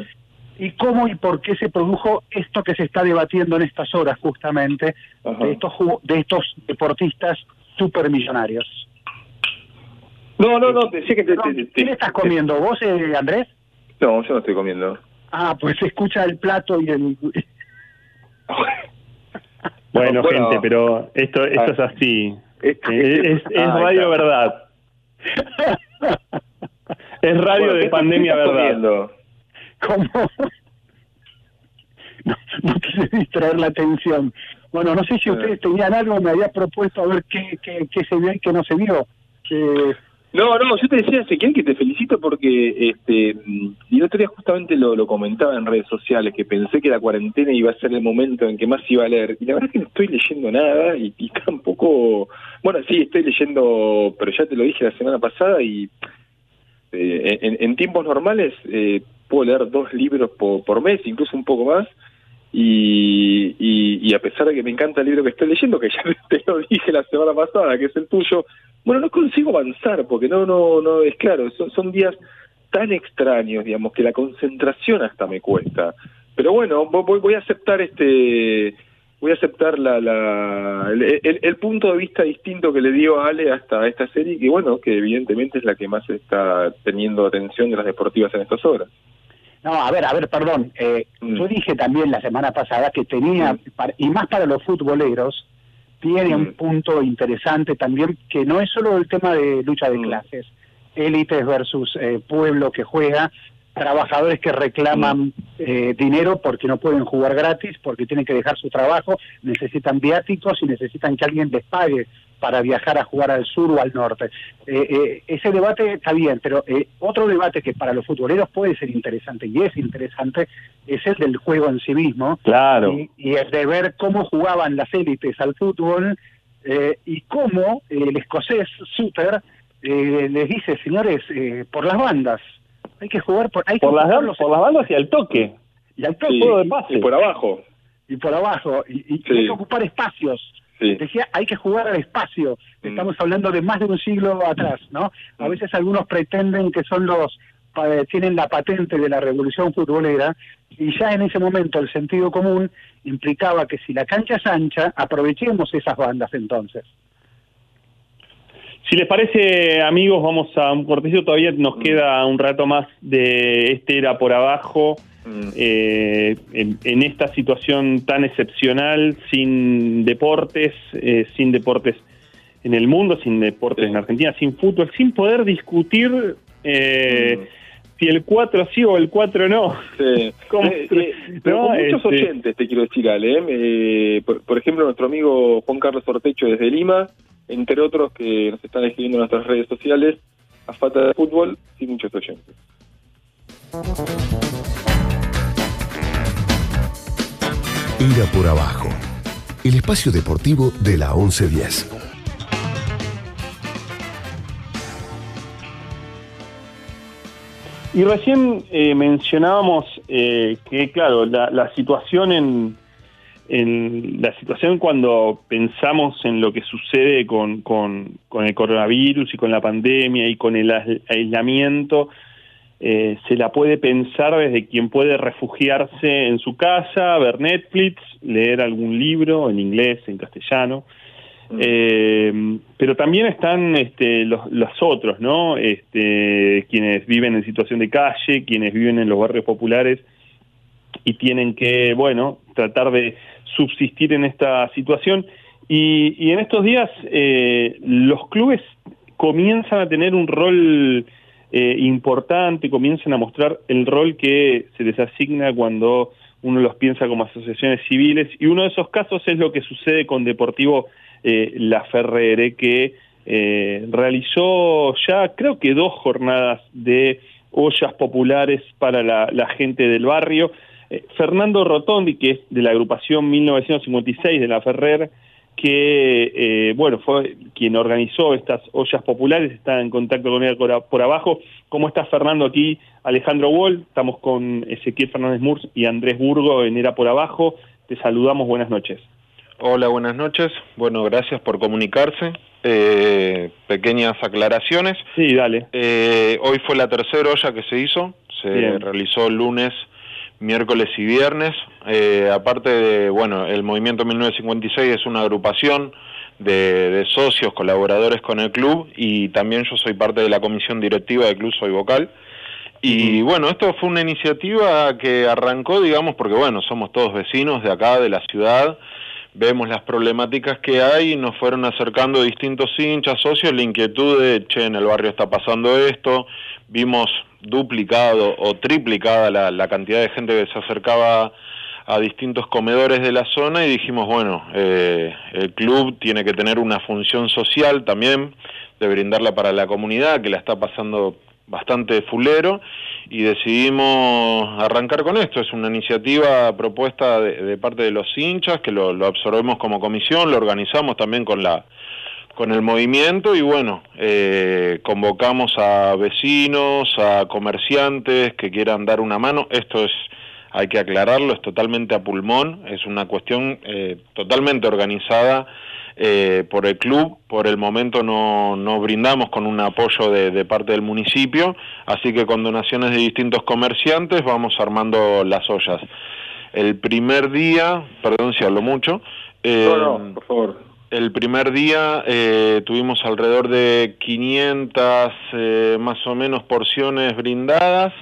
y cómo y por qué se produjo esto que se está debatiendo en estas horas justamente, de estos, de estos deportistas supermillonarios. No, no, no, decía que te, te- te- ¿Qué le estás comiendo? ¿Vos, eh, Andrés? No, yo no estoy comiendo. Ah, pues se escucha el plato y el... Bueno, Bueno. gente, pero esto, esto es así. Es, es- es Ah, radio verdad. Es radio Bueno, de ¿qué- pandemia verdad. comiendo? ¿Cómo? No, no quise distraer la atención. Bueno, no sé si ustedes tenían algo, me había propuesto a ver qué, qué, qué se vio y qué no se vio. Eh, No, no, yo te decía, Ezequiel, que te felicito porque este, mm, y el otro día justamente lo, lo comentaba en redes sociales, que pensé que la cuarentena iba a ser el momento en que más iba a leer. Y la verdad es que no estoy leyendo nada y, y tampoco... Bueno, sí, estoy leyendo, pero ya te lo dije la semana pasada y eh, en, en tiempos normales eh, puedo leer dos libros por, por mes, incluso un poco más. Y, a pesar de que me encanta el libro que estoy leyendo, que ya te lo dije la semana pasada, que es el tuyo, bueno, no consigo avanzar, porque no, no, no, es claro, son, son días tan extraños, digamos, que la concentración hasta me cuesta. Pero bueno, voy, voy a aceptar este, voy a aceptar la, la el, el- el punto de vista distinto que le dio Ale hasta esta serie, que bueno, que evidentemente es la que más está teniendo atención de las deportivas en estas horas. No, a ver, a ver, perdón. Eh, Yo dije también la semana pasada que tenía, para- y más para los futboleros, tiene un punto interesante también, que no es solo el tema de lucha de clases, élites versus eh, pueblo que juega, trabajadores que reclaman eh, dinero porque no pueden jugar gratis, porque tienen que dejar su trabajo, necesitan viáticos y necesitan que alguien les pague para viajar a jugar al sur o al norte. Eh, eh, ese debate está bien, pero eh, otro debate que para los futboleros puede ser interesante y es interesante es el del juego en sí mismo. Claro. Y, y el de ver cómo jugaban las élites al fútbol eh, y cómo el escocés Suter eh, les dice, señores, eh, por las bandas, hay que jugar por, hay que Por las, jugarlos por las bandas y al toque. y al toque. Sí, Juego de pase. y por abajo. Y por abajo. Y, y Sí. hay que ocupar espacios. Sí. Decía, hay que jugar al espacio. Mm. Estamos hablando de más de un siglo atrás, ¿no? A veces algunos pretenden que son los tienen la patente de la revolución futbolera y ya en ese momento el sentido común implicaba que si la cancha es ancha, aprovechemos esas bandas entonces. Si les parece, amigos, vamos a un cortecito. Todavía nos queda un rato más de este era por abajo. Eh, en, en esta situación tan excepcional, sin deportes, eh, sin deportes en el mundo, sin deportes en Argentina, sin fútbol, sin poder discutir eh, si el 4 sí o el 4 no. Pero No, con muchos este- oyentes, te quiero decir, Ale. por, por ejemplo, nuestro amigo Juan Carlos Ortecho desde Lima, entre otros que nos están escribiendo en nuestras redes sociales, a falta de fútbol, sí muchos oyentes. Ira por abajo. El espacio deportivo de la 1110. Y recién eh, mencionábamos eh, que, claro, la, situación en, la situación cuando pensamos en lo que sucede con, el coronavirus y con la pandemia y con el ais- aislamiento, eh, se la puede pensar desde quien puede refugiarse en su casa, ver Netflix, leer algún libro en inglés, en castellano. Eh, pero también están este, los, los otros, ¿no? Este, quienes viven en situación de calle, quienes viven en los barrios populares y tienen que, bueno, tratar de subsistir en esta situación. Y, y en estos días eh, los clubes comienzan a tener un rol eh, importante, comienzan a mostrar el rol que se les asigna cuando uno los piensa como asociaciones civiles. Y uno de esos casos es lo que sucede con Deportivo eh, La Ferrere, que eh, realizó ya creo que dos jornadas de ollas populares para la, la gente del barrio. Eh, Fernando Rotondi, que es de la agrupación 1956 de La Ferrer, que eh, bueno fue quien organizó estas ollas populares, está en contacto con él por, por abajo. ¿Cómo está Fernando aquí? Alejandro Wall, estamos con Ezequiel Fernández Murs y Andrés Burgo en Era por Abajo. Te saludamos, buenas noches. Hola, buenas noches. Bueno, gracias por comunicarse. Eh, pequeñas aclaraciones. Sí, dale. Eh, hoy fue la tercera olla que se hizo. Se Bien. realizó lunes, miércoles y viernes. Eh, aparte de, bueno, el Movimiento 1956 es una agrupación de, de socios, colaboradores con el club y también yo soy parte de la comisión directiva del club, soy vocal. Y bueno, esto fue una iniciativa que arrancó, digamos, porque bueno, somos todos vecinos de acá, de la ciudad, vemos las problemáticas que hay y nos fueron acercando distintos hinchas, socios, la inquietud de, che, en el barrio está pasando esto, vimos duplicado o triplicada la, la cantidad de gente que se acercaba a distintos comedores de la zona y dijimos, bueno, eh, el club tiene que tener una función social también, de brindarla para la comunidad, que la está pasando bastante fulero, y decidimos arrancar con esto. Es una iniciativa propuesta de, de parte de los hinchas, que lo, lo absorbemos como comisión, lo organizamos también con la con el movimiento y bueno, eh, convocamos a vecinos, a comerciantes que quieran dar una mano. Esto es, hay que aclararlo, es totalmente a pulmón, es una cuestión eh, totalmente organizada eh, por el club. Por el momento no, no brindamos con un apoyo de, de parte del municipio, así que con donaciones de distintos comerciantes vamos armando las ollas. El primer día, perdón si hablo mucho, No, no, por favor. El primer día eh, tuvimos alrededor de 500 eh, más o menos porciones brindadas.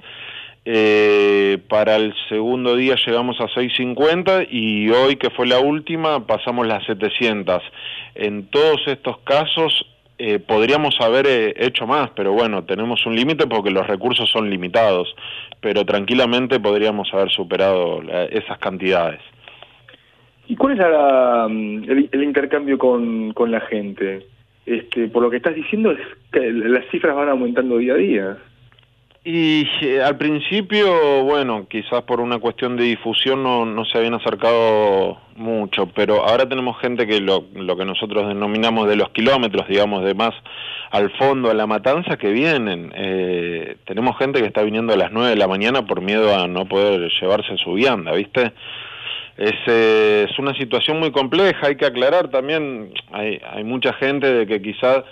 Eh, para el segundo día llegamos a 650 y hoy que fue la última pasamos las 700. En todos estos casos eh, podríamos haber hecho más, pero bueno, tenemos un límite porque los recursos son limitados, pero tranquilamente podríamos haber superado esas cantidades. ¿Y cuál es la, mm, el, intercambio con, con la gente? Este, por lo que estás diciendo es que las cifras van aumentando día a día. Y eh, al principio, bueno, quizás por una cuestión de difusión no, no se habían acercado mucho, pero ahora tenemos gente que lo, lo que nosotros denominamos de los kilómetros, digamos, de más al fondo, a la matanza, que vienen. Eh, tenemos gente que está viniendo a las 9 de la mañana por miedo a no poder llevarse su vianda, ¿viste? Es, eh, es una situación muy compleja, hay que aclarar también, hay, hay mucha gente de que quizás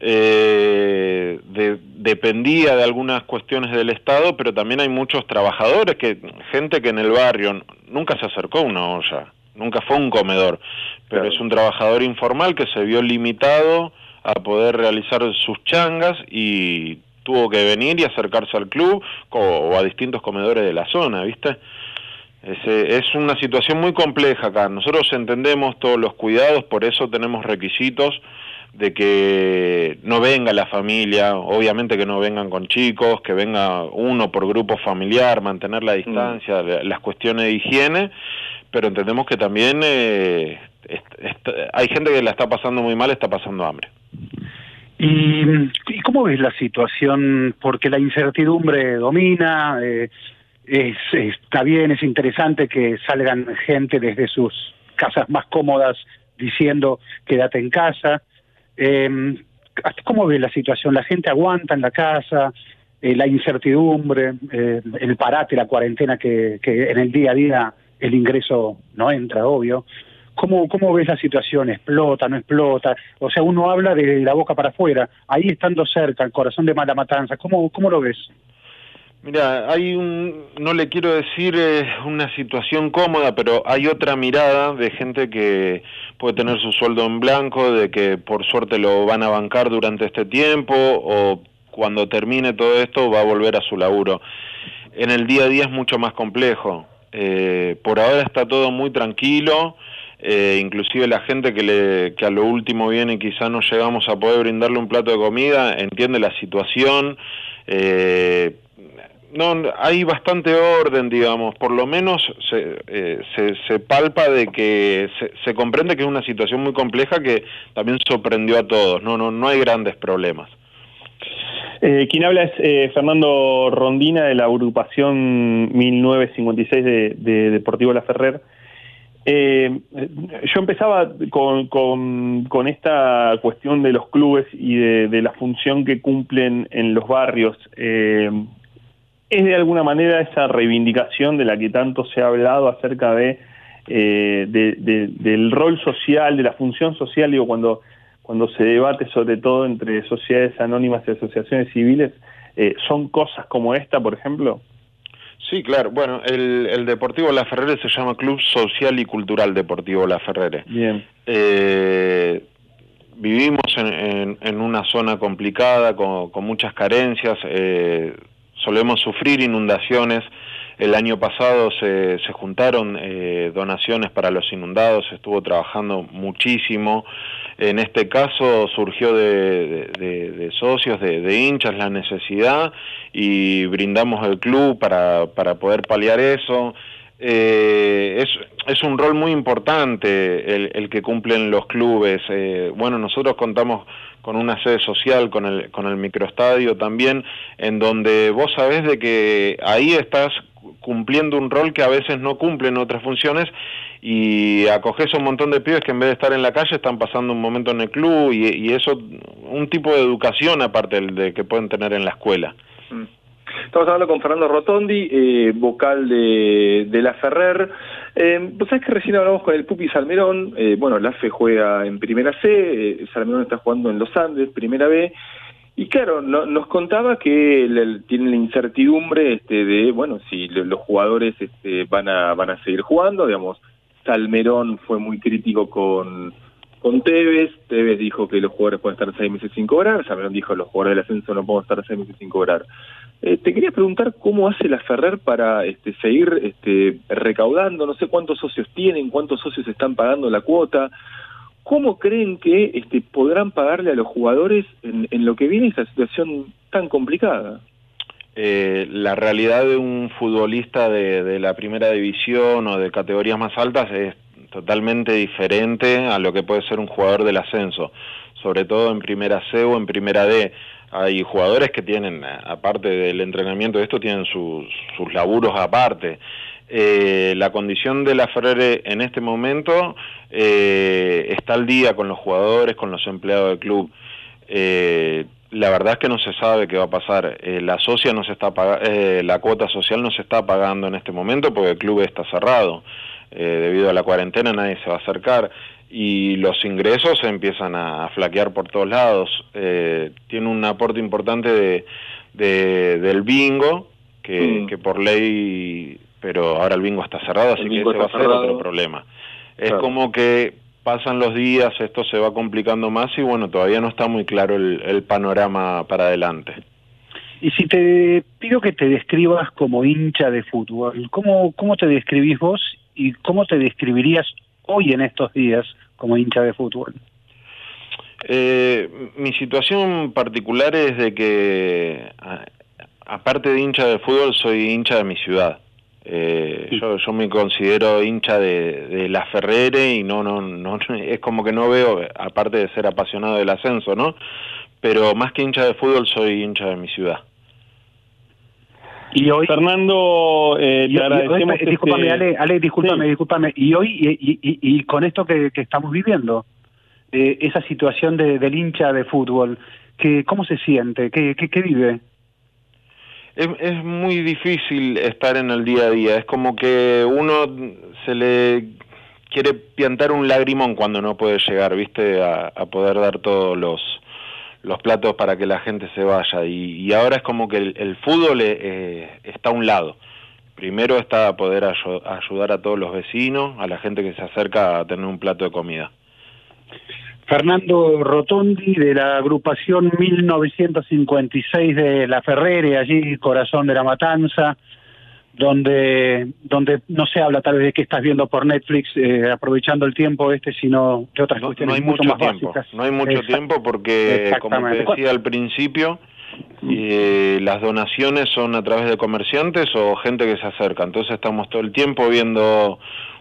eh, de- dependía de algunas cuestiones del Estado, pero también hay muchos trabajadores, que gente que en el barrio nunca se acercó a una olla, nunca fue un comedor, pero es un trabajador informal que se vio limitado a poder realizar sus changas y tuvo que venir y acercarse al club co- o a distintos comedores de la zona, ¿viste? Es, eh, es una situación muy compleja acá. Nosotros entendemos todos los cuidados, por eso tenemos requisitos de que no venga la familia, obviamente que no vengan con chicos, que venga uno por grupo familiar, mantener la distancia, la- las cuestiones de higiene, pero entendemos que también eh, est- hay gente que la está pasando muy mal, está pasando hambre. ¿Y, y cómo ves la situación? Porque la incertidumbre domina, eh, es, está bien, es interesante que salgan gente desde sus casas más cómodas diciendo quédate en casa. Eh, ¿Cómo ves la situación? ¿La gente aguanta en la casa? Eh, la incertidumbre, eh, el parate, la cuarentena que, que en el día a día el ingreso no entra, obvio. ¿Cómo, ¿Cómo ves la situación? ¿Explota, no explota? O sea, uno habla de la boca para afuera, ahí estando cerca, el corazón de mala matanza. ¿Cómo, cómo lo ves? Mira, hay un, no le quiero decir eh, una situación cómoda, pero hay otra mirada de gente que puede tener su sueldo en blanco, de que por suerte lo van a bancar durante este tiempo o cuando termine todo esto va a volver a su laburo. En el día a día es mucho más complejo. Eh, por ahora está todo muy tranquilo, eh, inclusive la gente que, le, que a lo último viene y quizá no llegamos a poder brindarle un plato de comida, entiende la situación. Eh, no, hay bastante orden, digamos, por lo menos se, eh, se, se palpa de que se, comprende que es una situación muy compleja que también sorprendió a todos, no, no, no hay grandes problemas. Eh, quien habla es eh, Fernando Rondina de la agrupación 1956 de, de Deportivo La Ferrer. Eh, yo empezaba con, con, con esta cuestión de los clubes y de, de la función que cumplen en los barrios. Eh, ¿Es de alguna manera esa reivindicación de la que tanto se ha hablado acerca de, eh, de- de- del rol social, de la función social, digo, cuando, cuando se debate sobre todo entre sociedades anónimas y asociaciones civiles, eh, ¿son cosas como esta, por ejemplo? Sí, claro. Bueno, el, el Deportivo La Ferrere se llama Club Social y Cultural Deportivo La Ferrere. Bien. Eh, vivimos en, en- en una zona complicada, con, con muchas carencias, eh, solemos sufrir inundaciones. El año pasado se, se juntaron eh, donaciones para los inundados, estuvo trabajando muchísimo. En este caso surgió de, de- de- de socios, de, de hinchas la necesidad y brindamos el club para, para poder paliar eso. Eh, es, es un rol muy importante el, que cumplen los clubes. Eh, bueno, nosotros contamos con una sede social, con el, con el microestadio también, en donde vos sabés de que ahí estás cumpliendo un rol que a veces no cumplen otras funciones y acoges a un montón de pibes que en vez de estar en la calle están pasando un momento en el club y, eso, un tipo de educación aparte de que pueden tener en la escuela. Estamos hablando con Fernando Rotondi, eh, vocal de, de la Ferrer. Eh, Vos sabés que recién hablamos con el Pupi Salmerón. Eh, bueno, la FE juega en Primera C, eh, Salmerón está jugando en Los Andes, Primera B. Y claro, no- nos contaba que el- tiene la incertidumbre este, de, bueno, si lo- los jugadores este, van, a, van a seguir jugando. Digamos, Salmerón fue muy crítico con, con Tevez. Tevez dijo que los jugadores pueden estar seis meses sin cobrar. Salmerón dijo que los jugadores del ascenso no pueden estar seis meses sin cobrar. Eh, te quería preguntar cómo hace la Ferrer para este, seguir este, recaudando, no sé cuántos socios tienen, cuántos socios están pagando la cuota, ¿cómo creen que este, podrán pagarle a los jugadores en, lo que viene esta situación tan complicada? eh, la realidad de un futbolista de la primera división o de categorías más altas es totalmente diferente a lo que puede ser un jugador del ascenso, sobre todo en primera C o en primera D. Hay jugadores que tienen, a- aparte del entrenamiento de esto, tienen sus, sus laburos aparte. Eh, la condición de la Ferrere en este momento eh, está al día con los jugadores, con los empleados del club. Eh, la verdad es que no se sabe qué va a pasar. Eh, la socia no se está eh, la cuota social no se está pagando en este momento porque el club está cerrado. Eh, debido a la cuarentena nadie se va a acercar y los ingresos se empiezan a, flaquear por todos lados. Eh, tiene un aporte importante de, de- del bingo que, Mm. que por ley, pero ahora el bingo está cerrado, así que ese va a ser cerrado. otro problema. Es Claro. como que pasan los días, esto se va complicando más y bueno, todavía no está muy claro el, el panorama para adelante. Y si te pido que te describas como hincha de fútbol, ¿cómo, cómo te describís vos y cómo te describirías hoy en estos días como hincha de fútbol? Eh, mi situación particular es de que, a- aparte de hincha de fútbol, soy hincha de mi ciudad. Eh, yo, yo me considero hincha de, de la Ferrere y no, no, no, es como que no veo, aparte de ser apasionado del ascenso, ¿no? Pero más que hincha de fútbol, soy hincha de mi ciudad. Y hoy, Fernando, eh, y- te y- agradecemos. eh, discúlpame, este- Ale, Ale, discúlpame, discúlpame. Y hoy, y, y- y- y con esto que, que estamos viviendo, eh, esa situación de- del hincha de fútbol, que, ¿cómo se siente? ¿Qué, qué, qué vive? Es, es muy difícil estar en el día a día, es como que uno se le quiere piantar un lagrimón cuando no puede llegar, viste, a, a poder dar todos los, los platos para que la gente se vaya. Y, ahora es como que el, fútbol eh, está a un lado. Primero está poder ayu- ayudar a todos los vecinos, a la gente que se acerca a tener un plato de comida. Fernando Rotondi de la agrupación 1956 de La Ferrere, allí corazón de la matanza, donde donde no se habla tal vez de qué estás viendo por Netflix, eh, aprovechando el tiempo este, sino de otras No, cuestiones no hay mucho, mucho más tiempo, básicas. no hay mucho tiempo porque, como te decía al principio, eh, las donaciones son a través de comerciantes o gente que se acerca. Entonces estamos todo el tiempo viendo,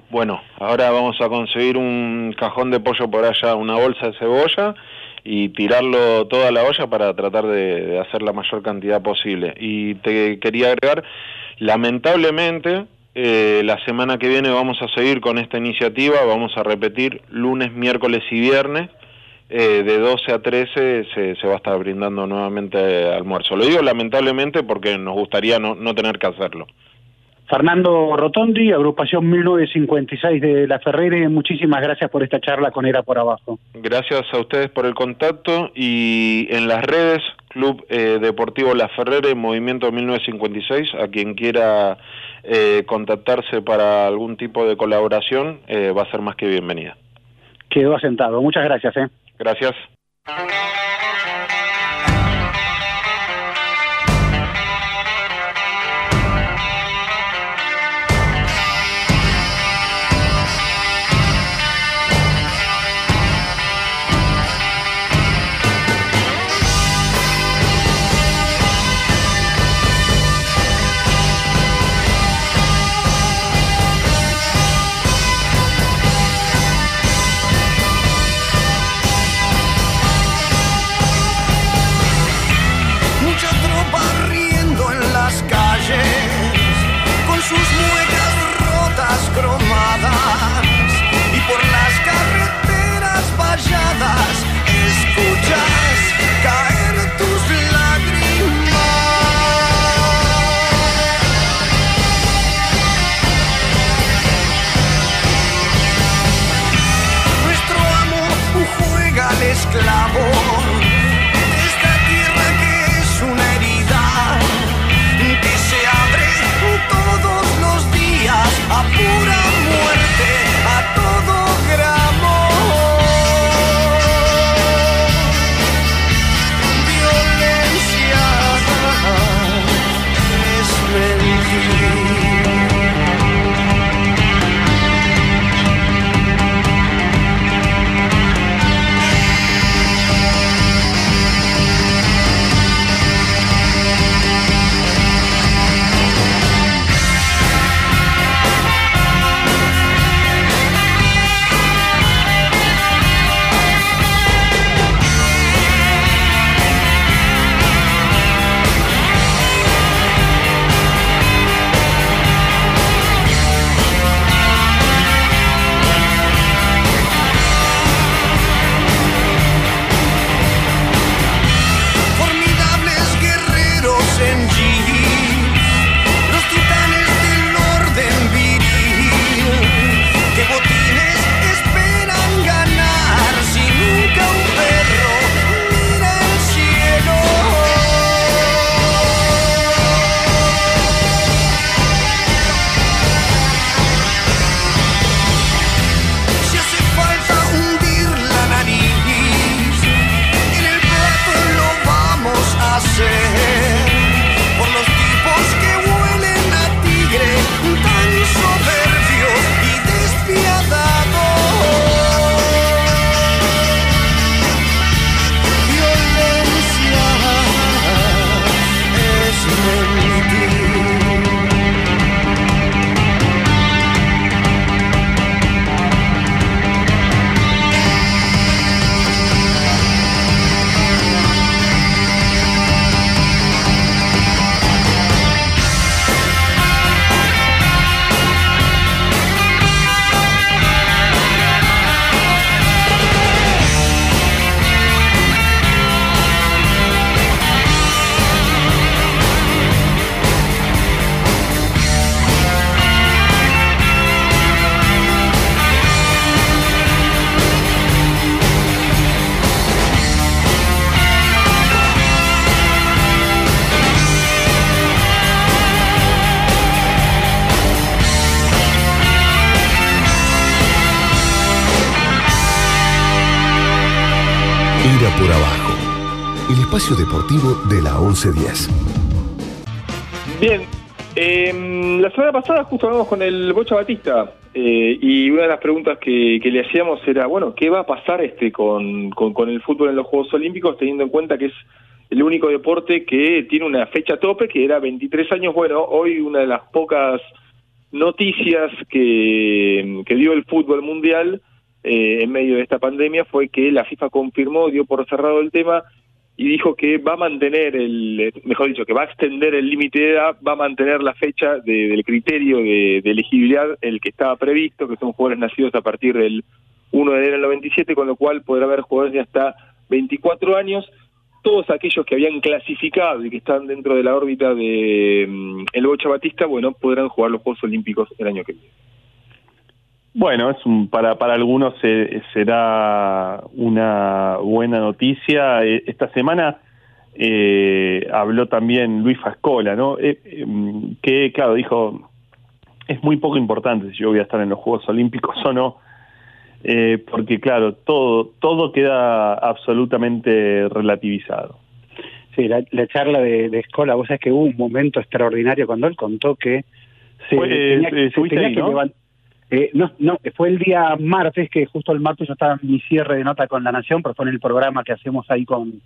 bueno, ahora vamos a conseguir un cajón de pollo por allá, una bolsa de cebolla y tirarlo toda la olla para tratar de, hacer la mayor cantidad posible. Y te quería agregar, lamentablemente, eh, la semana que viene vamos a seguir con esta iniciativa, vamos a repetir lunes, miércoles y viernes, eh, de 12 a 13 se, se va a estar brindando nuevamente almuerzo. Lo digo lamentablemente porque nos gustaría no, no tener que hacerlo. Fernando Rotondi, agrupación 1956 de La Ferrere, muchísimas gracias por esta charla con Era por Abajo. Gracias a ustedes por el contacto y en las redes Club eh, Deportivo La Ferrere, Movimiento 1956, a quien quiera eh, contactarse para algún tipo de colaboración eh, va a ser más que bienvenida. Quedó asentado. Muchas gracias. ¿eh? Gracias. 1110. Bien, eh, la semana pasada justo hablamos con el Bocha Batista eh, y una de las preguntas que, le hacíamos era, bueno, ¿qué va a pasar este con el fútbol en los Juegos Olímpicos teniendo en cuenta que es el único deporte que tiene una fecha tope que era 23 años? Bueno, hoy una de las pocas noticias que, que dio el fútbol mundial eh, en medio de esta pandemia fue que la FIFA confirmó, dio por cerrado el tema y dijo que va a mantener el, mejor dicho, que va a extender el límite de edad, va a mantener la fecha de- del criterio de, de elegibilidad, el que estaba previsto, que son jugadores nacidos a partir del 1 de enero del 97, con lo cual podrá haber jugadores de hasta 24 años. Todos aquellos que habían clasificado y que están dentro de la órbita de mm, el Bocha Batista, bueno, podrán jugar los Juegos Olímpicos el año que viene. Bueno, es un, para, para algunos eh, será una buena noticia. Eh, esta semana eh, habló también Luis Fascola, ¿no? Eh, eh, que, claro, dijo, es muy poco importante si yo voy a estar en los Juegos Olímpicos o no, eh, porque, claro, todo, todo queda absolutamente relativizado. Sí, la, la charla de, de Escola, vos sabés que hubo un momento extraordinario cuando él contó que se Fue, tenía, se ahí, que ¿no? levan- eh, no, no, fue el día martes, que justo el martes yo estaba en mi cierre de nota con La Nación, pero fue en el programa que hacemos ahí con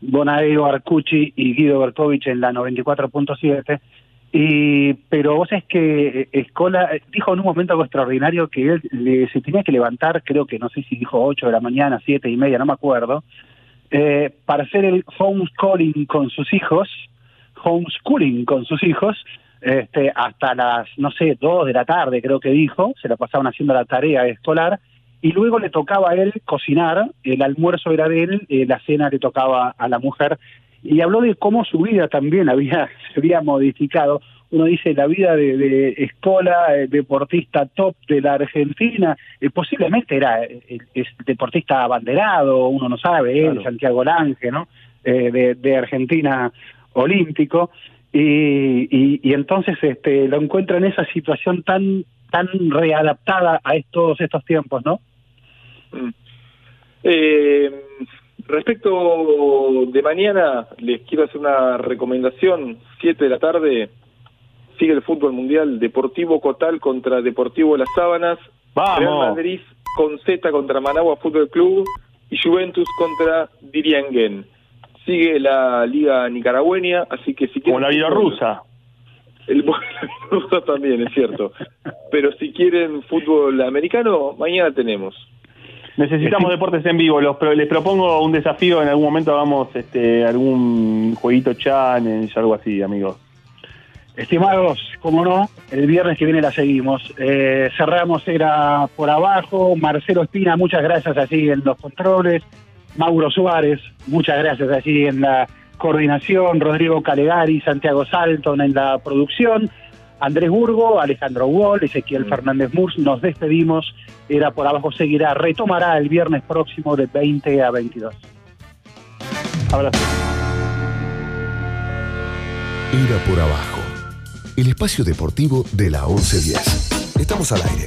Bonadio Arcucci y Guido Berkovich en la 94.7. Y, pero vos es que eh, Escola eh, dijo en un momento algo extraordinario que él se tenía que levantar, creo que no sé si dijo 8 de la mañana, siete y media, no me acuerdo, eh, para hacer el homeschooling con sus hijos, homeschooling con sus hijos, este, hasta las, no sé, 2 de la tarde creo que dijo, se la pasaban haciendo la tarea escolar, y luego le tocaba a él cocinar, el almuerzo era de él, eh, la cena le tocaba a la mujer, y habló de cómo su vida también había, se había modificado. Uno dice la vida de, de Escola, eh, deportista top de la Argentina, eh, posiblemente era es deportista abanderado, uno no sabe, él, Santiago Lange, ¿no? Eh, de, de Argentina olímpico, y, y, y entonces este, lo encuentra en esa situación tan tan readaptada a estos estos tiempos, ¿no? Eh, respecto de mañana, les quiero hacer una recomendación. 7 de la tarde, sigue el fútbol mundial. Deportivo Cotal contra Deportivo Las Sábanas. ¡Vamos! Real Madrid con Z contra Managua Fútbol Club. Y Juventus contra Dirianguén. Sigue la Liga Nicaragüeña, así que si Como quieren... la Bielorrusa. El Bielorrusa también, es cierto. Pero si quieren fútbol americano, mañana tenemos. Necesitamos deportes en vivo. Los les propongo un desafío. En algún momento hagamos este, algún jueguito challenge, algo así, amigos. Estimados, como no, el viernes que viene la seguimos. Eh, cerramos, era por abajo. Marcelo Espina, muchas gracias allí en los controles. Mauro Suárez, muchas gracias allí en la coordinación, Rodrigo Calegari, Santiago Salton en la producción, Andrés Burgo, Alejandro Wall, Ezequiel Fernández Murs, nos despedimos, era por abajo seguirá, retomará el viernes próximo de 20 a 22. Abrazo. Era por abajo. El espacio deportivo de la 1110. Estamos al aire.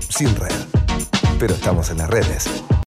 Sin red. Pero estamos en las redes.